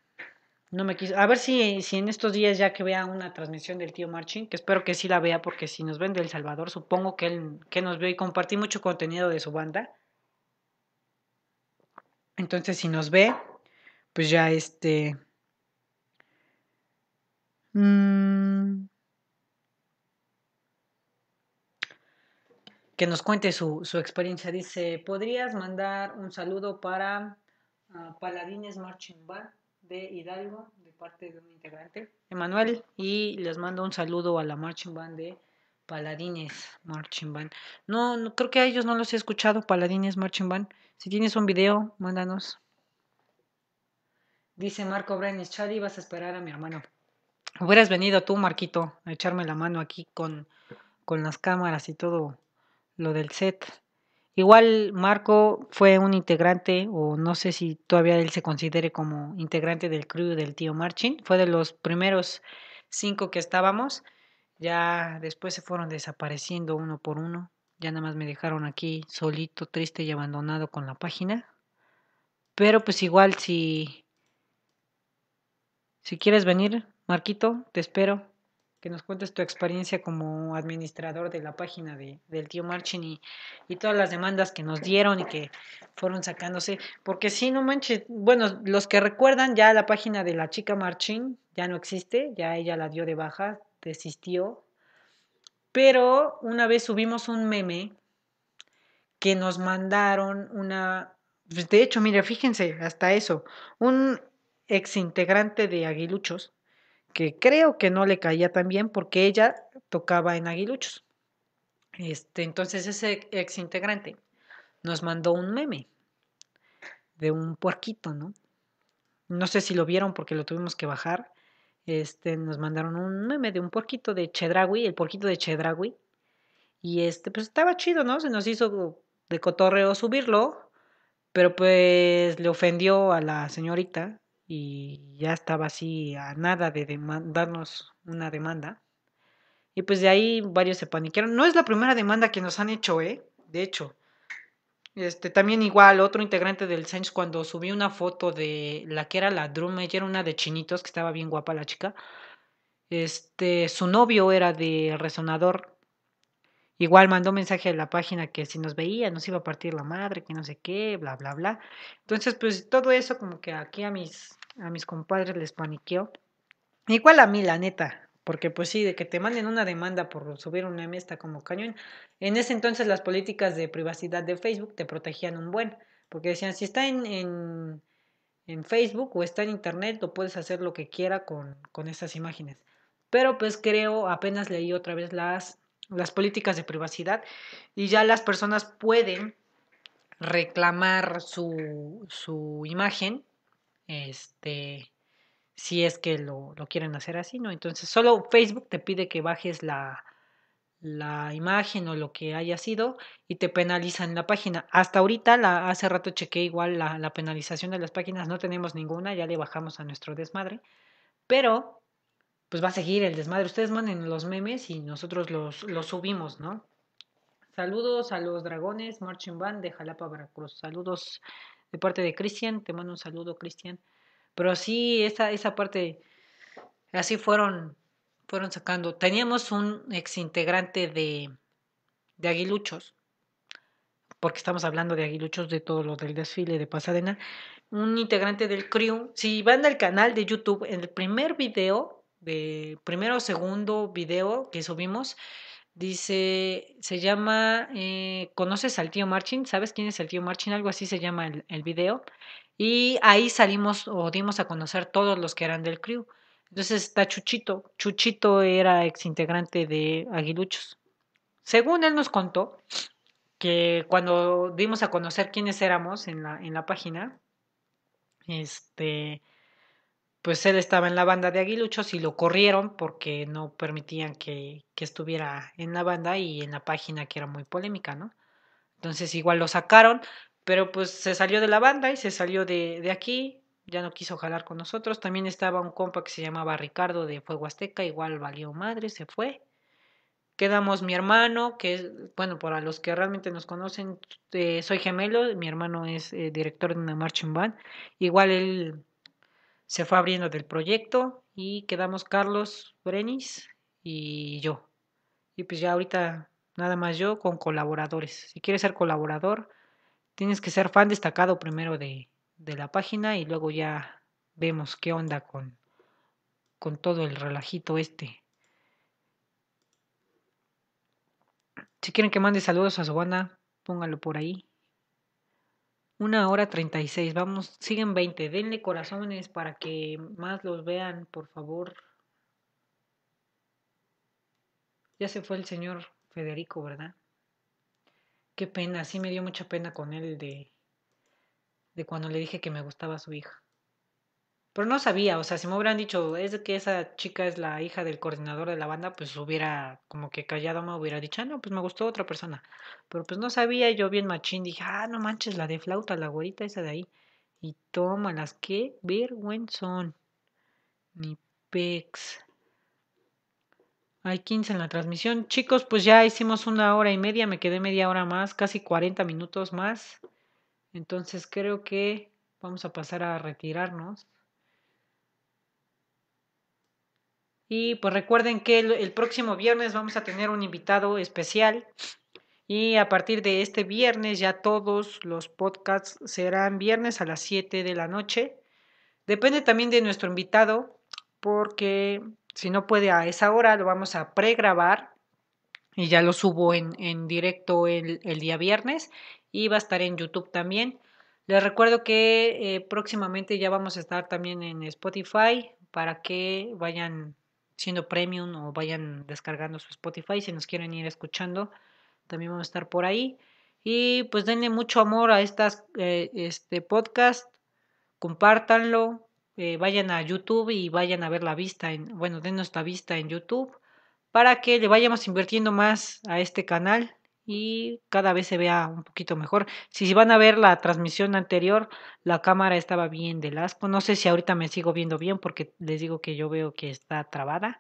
no me quiso. A ver si, si en estos días ya que vea una transmisión del tío Marching, que espero que sí la vea, porque si nos ven de El Salvador, supongo que él que nos ve y compartí mucho contenido de su banda. Entonces, si nos ve, pues ya este. Mmm, que nos cuente su, su, experiencia. Dice, ¿podrías mandar un saludo para uh, Paladines Marching Band de Hidalgo, de parte de un integrante, Emanuel, y les mando un saludo a la Marching Band de Paladines Marching Band. No, no, creo que a ellos no los he escuchado, Paladines Marching Band. Si tienes un video, mándanos. Dice Marco Brenes, Chadi, vas a esperar a mi hermano. Hubieras venido tú, Marquito, a echarme la mano aquí con, con las cámaras y todo lo del set. Igual Marco fue un integrante, o no sé si todavía él se considere como integrante del crew del tío Marchin. Fue de los primeros cinco que estábamos. Ya después se fueron desapareciendo uno por uno. Ya nada más me dejaron aquí solito, triste y abandonado con la página. Pero pues igual si si quieres venir, Marquito, te espero que nos cuentes tu experiencia como administrador de la página de, del tío Marchin y, todas las demandas que nos dieron y que fueron sacándose. Porque si no manches, bueno, los que recuerdan ya la página de la chica Marchin ya no existe, ya ella la dio de baja, desistió. Pero una vez subimos un meme que nos mandaron una... Pues, de hecho, mire, fíjense, hasta eso, un ex integrante de Aguiluchos, que creo que no le caía tan bien porque ella tocaba en Aguiluchos. Este, entonces ese ex integrante nos mandó un meme de un puerquito, ¿no? No sé si lo vieron porque lo tuvimos que bajar. Este, nos mandaron un meme de un puerquito de Chedragui, el puerquito de Chedragui. Y este, pues estaba chido, ¿no? Se nos hizo de cotorreo subirlo, pero pues le ofendió a la señorita y ya estaba así a nada de darnos una demanda. Y pues de ahí varios se paniquearon. No es la primera demanda que nos han hecho, ¿eh? De hecho. Este, también igual, otro integrante del Sense cuando subí una foto de la que era la drum, ella era una de chinitos, que estaba bien guapa la chica. Este, su novio era de resonador. Igual mandó mensaje a la página que si nos veía nos iba a partir la madre, que no sé qué, bla, bla, bla. Entonces, pues todo eso como que aquí a mis a mis compadres les paniqueó. Igual a mí, la neta, porque pues sí, de que te manden una demanda por subir un meme está como cañón. En ese entonces las políticas de privacidad de Facebook te protegían un buen, porque decían, si está en, en, Facebook o está en Internet, lo puedes hacer lo que quiera con, con esas imágenes. Pero pues creo, apenas leí otra vez las, las políticas de privacidad y ya las personas pueden reclamar su, su imagen este, si es que lo, lo, quieren hacer así, ¿no? Entonces, solo Facebook te pide que bajes la, la imagen o lo que haya sido y te penalizan la página. Hasta ahorita, la, hace rato chequé igual la, la penalización de las páginas, no tenemos ninguna, ya le bajamos a nuestro desmadre, pero pues va a seguir el desmadre. Ustedes manden los memes y nosotros los, los subimos, ¿no? Saludos a los dragones Marching Band de Jalapa, Veracruz. Saludos de parte de Cristian, te mando un saludo, Cristian. Pero sí, esa, esa parte, así fueron, fueron sacando. Teníamos un ex integrante de, de Aguiluchos, porque estamos hablando de Aguiluchos, de todo lo del desfile de Pasadena. Un integrante del crew. Si van al canal de YouTube, en el primer video, de primero o segundo video que subimos, Dice, se llama, eh, ¿conoces al tío Marchin? ¿Sabes quién es el tío Marchin? Algo así se llama el, el, video. Y ahí salimos o dimos a conocer todos los que eran del crew. Entonces está Chuchito. Chuchito era ex integrante de Aguiluchos. Según él nos contó, que cuando dimos a conocer quiénes éramos en la, en la página, este, pues él estaba en la banda de Aguiluchos y lo corrieron porque no permitían que, que, estuviera en la banda y en la página que era muy polémica, ¿no? Entonces igual lo sacaron, pero pues se salió de la banda y se salió de, de aquí, ya no quiso jalar con nosotros. También estaba un compa que se llamaba Ricardo de Fuego Azteca, igual valió madre, se fue. quedamos mi hermano, que es, bueno, para los que realmente nos conocen, eh, soy gemelo, mi hermano es eh, director de una marching band, igual él se fue abriendo del proyecto y quedamos Carlos Brenis y yo. Y pues ya ahorita nada más yo con colaboradores. Si quieres ser colaborador, tienes que ser fan destacado primero de, de la página y luego ya vemos qué onda con, con todo el relajito este. Si quieren que mande saludos a su banda, póngalo por ahí. Una hora treinta y seis, vamos, siguen veinte, denle corazones para que más los vean, por favor. Ya se fue el señor Federico, ¿verdad? Qué pena, sí me dio mucha pena con él de, de cuando le dije que me gustaba su hija. Pero no sabía, o sea, si me hubieran dicho, es que esa chica es la hija del coordinador de la banda, pues hubiera como que callado me hubiera dicho, ah, no, pues me gustó otra persona. Pero pues no sabía, yo bien machín dije, ah, no manches, la de flauta, la güerita esa de ahí. Y toma las que vergüenzón. Ni pex. Hay 15 en la transmisión. Chicos, pues ya hicimos una hora y media, me quedé media hora más, casi 40 minutos más. Entonces creo que vamos a pasar a retirarnos. Y pues recuerden que el, próximo viernes vamos a tener un invitado especial. Y a partir de este viernes ya todos los podcasts serán viernes a las 7 de la noche. Depende también de nuestro invitado, porque si no puede a esa hora, lo vamos a pregrabar y ya lo subo en, en directo el, día viernes y va a estar en YouTube también. Les recuerdo que eh, próximamente ya vamos a estar también en Spotify para que vayan siendo premium o vayan descargando su Spotify si nos quieren ir escuchando. También vamos a estar por ahí. Y pues denle mucho amor a estas eh, este podcast, compártanlo, eh, vayan a YouTube y vayan a ver la vista, en, bueno, den nuestra vista en YouTube para que le vayamos invirtiendo más a este canal y cada vez se vea un poquito mejor. Si van a ver la transmisión anterior, la cámara estaba bien del asco. No sé si ahorita me sigo viendo bien porque les digo que yo veo que está trabada.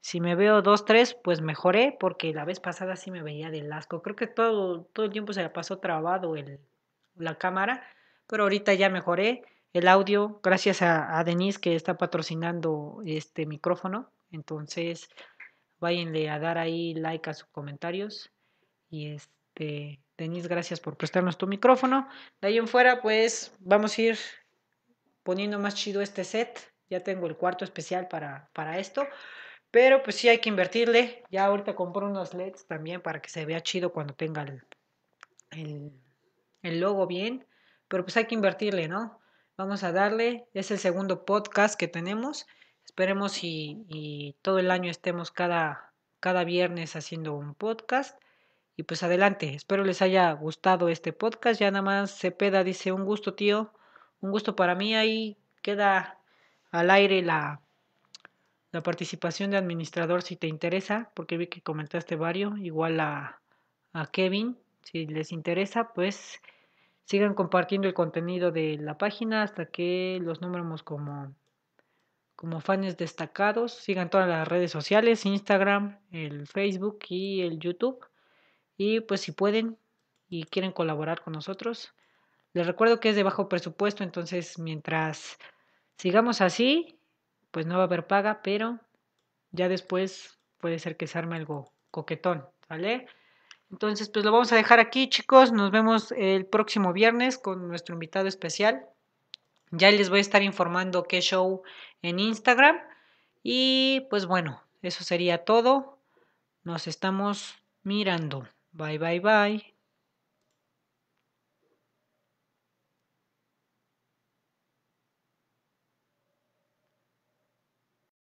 Si me veo dos, tres, pues mejoré porque la vez pasada sí me veía del asco. Creo que todo, todo el tiempo se la pasó trabado el, la cámara, pero ahorita ya mejoré el audio gracias a, a Denise que está patrocinando este micrófono. Entonces, váyanle a dar ahí like a sus comentarios y este, Denise, gracias por prestarnos tu micrófono. De ahí en fuera, pues vamos a ir poniendo más chido este set. Ya tengo el cuarto especial para, para esto. Pero pues sí hay que invertirle. Ya ahorita compro unos LEDs también para que se vea chido cuando tenga el, el, el logo bien. Pero pues hay que invertirle, ¿no? Vamos a darle. Es el segundo podcast que tenemos. Esperemos y, y todo el año estemos cada, cada viernes haciendo un podcast. Y pues adelante, espero les haya gustado este podcast. Ya nada más Cepeda dice un gusto, tío. Un gusto para mí. Ahí queda al aire la, la participación de administrador si te interesa, porque vi que comentaste varios. Igual a, a Kevin, si les interesa, pues sigan compartiendo el contenido de la página hasta que los nombremos como, como fans destacados. Sigan todas las redes sociales, Instagram, el Facebook y el YouTube. Y pues si pueden y quieren colaborar con nosotros, les recuerdo que es de bajo presupuesto, entonces mientras sigamos así, pues no va a haber paga, pero ya después puede ser que se arme algo coquetón, ¿vale? Entonces, pues lo vamos a dejar aquí, chicos. Nos vemos el próximo viernes con nuestro invitado especial. Ya les voy a estar informando qué show en Instagram. Y pues bueno, eso sería todo. Nos estamos mirando. Bye, bye, bye.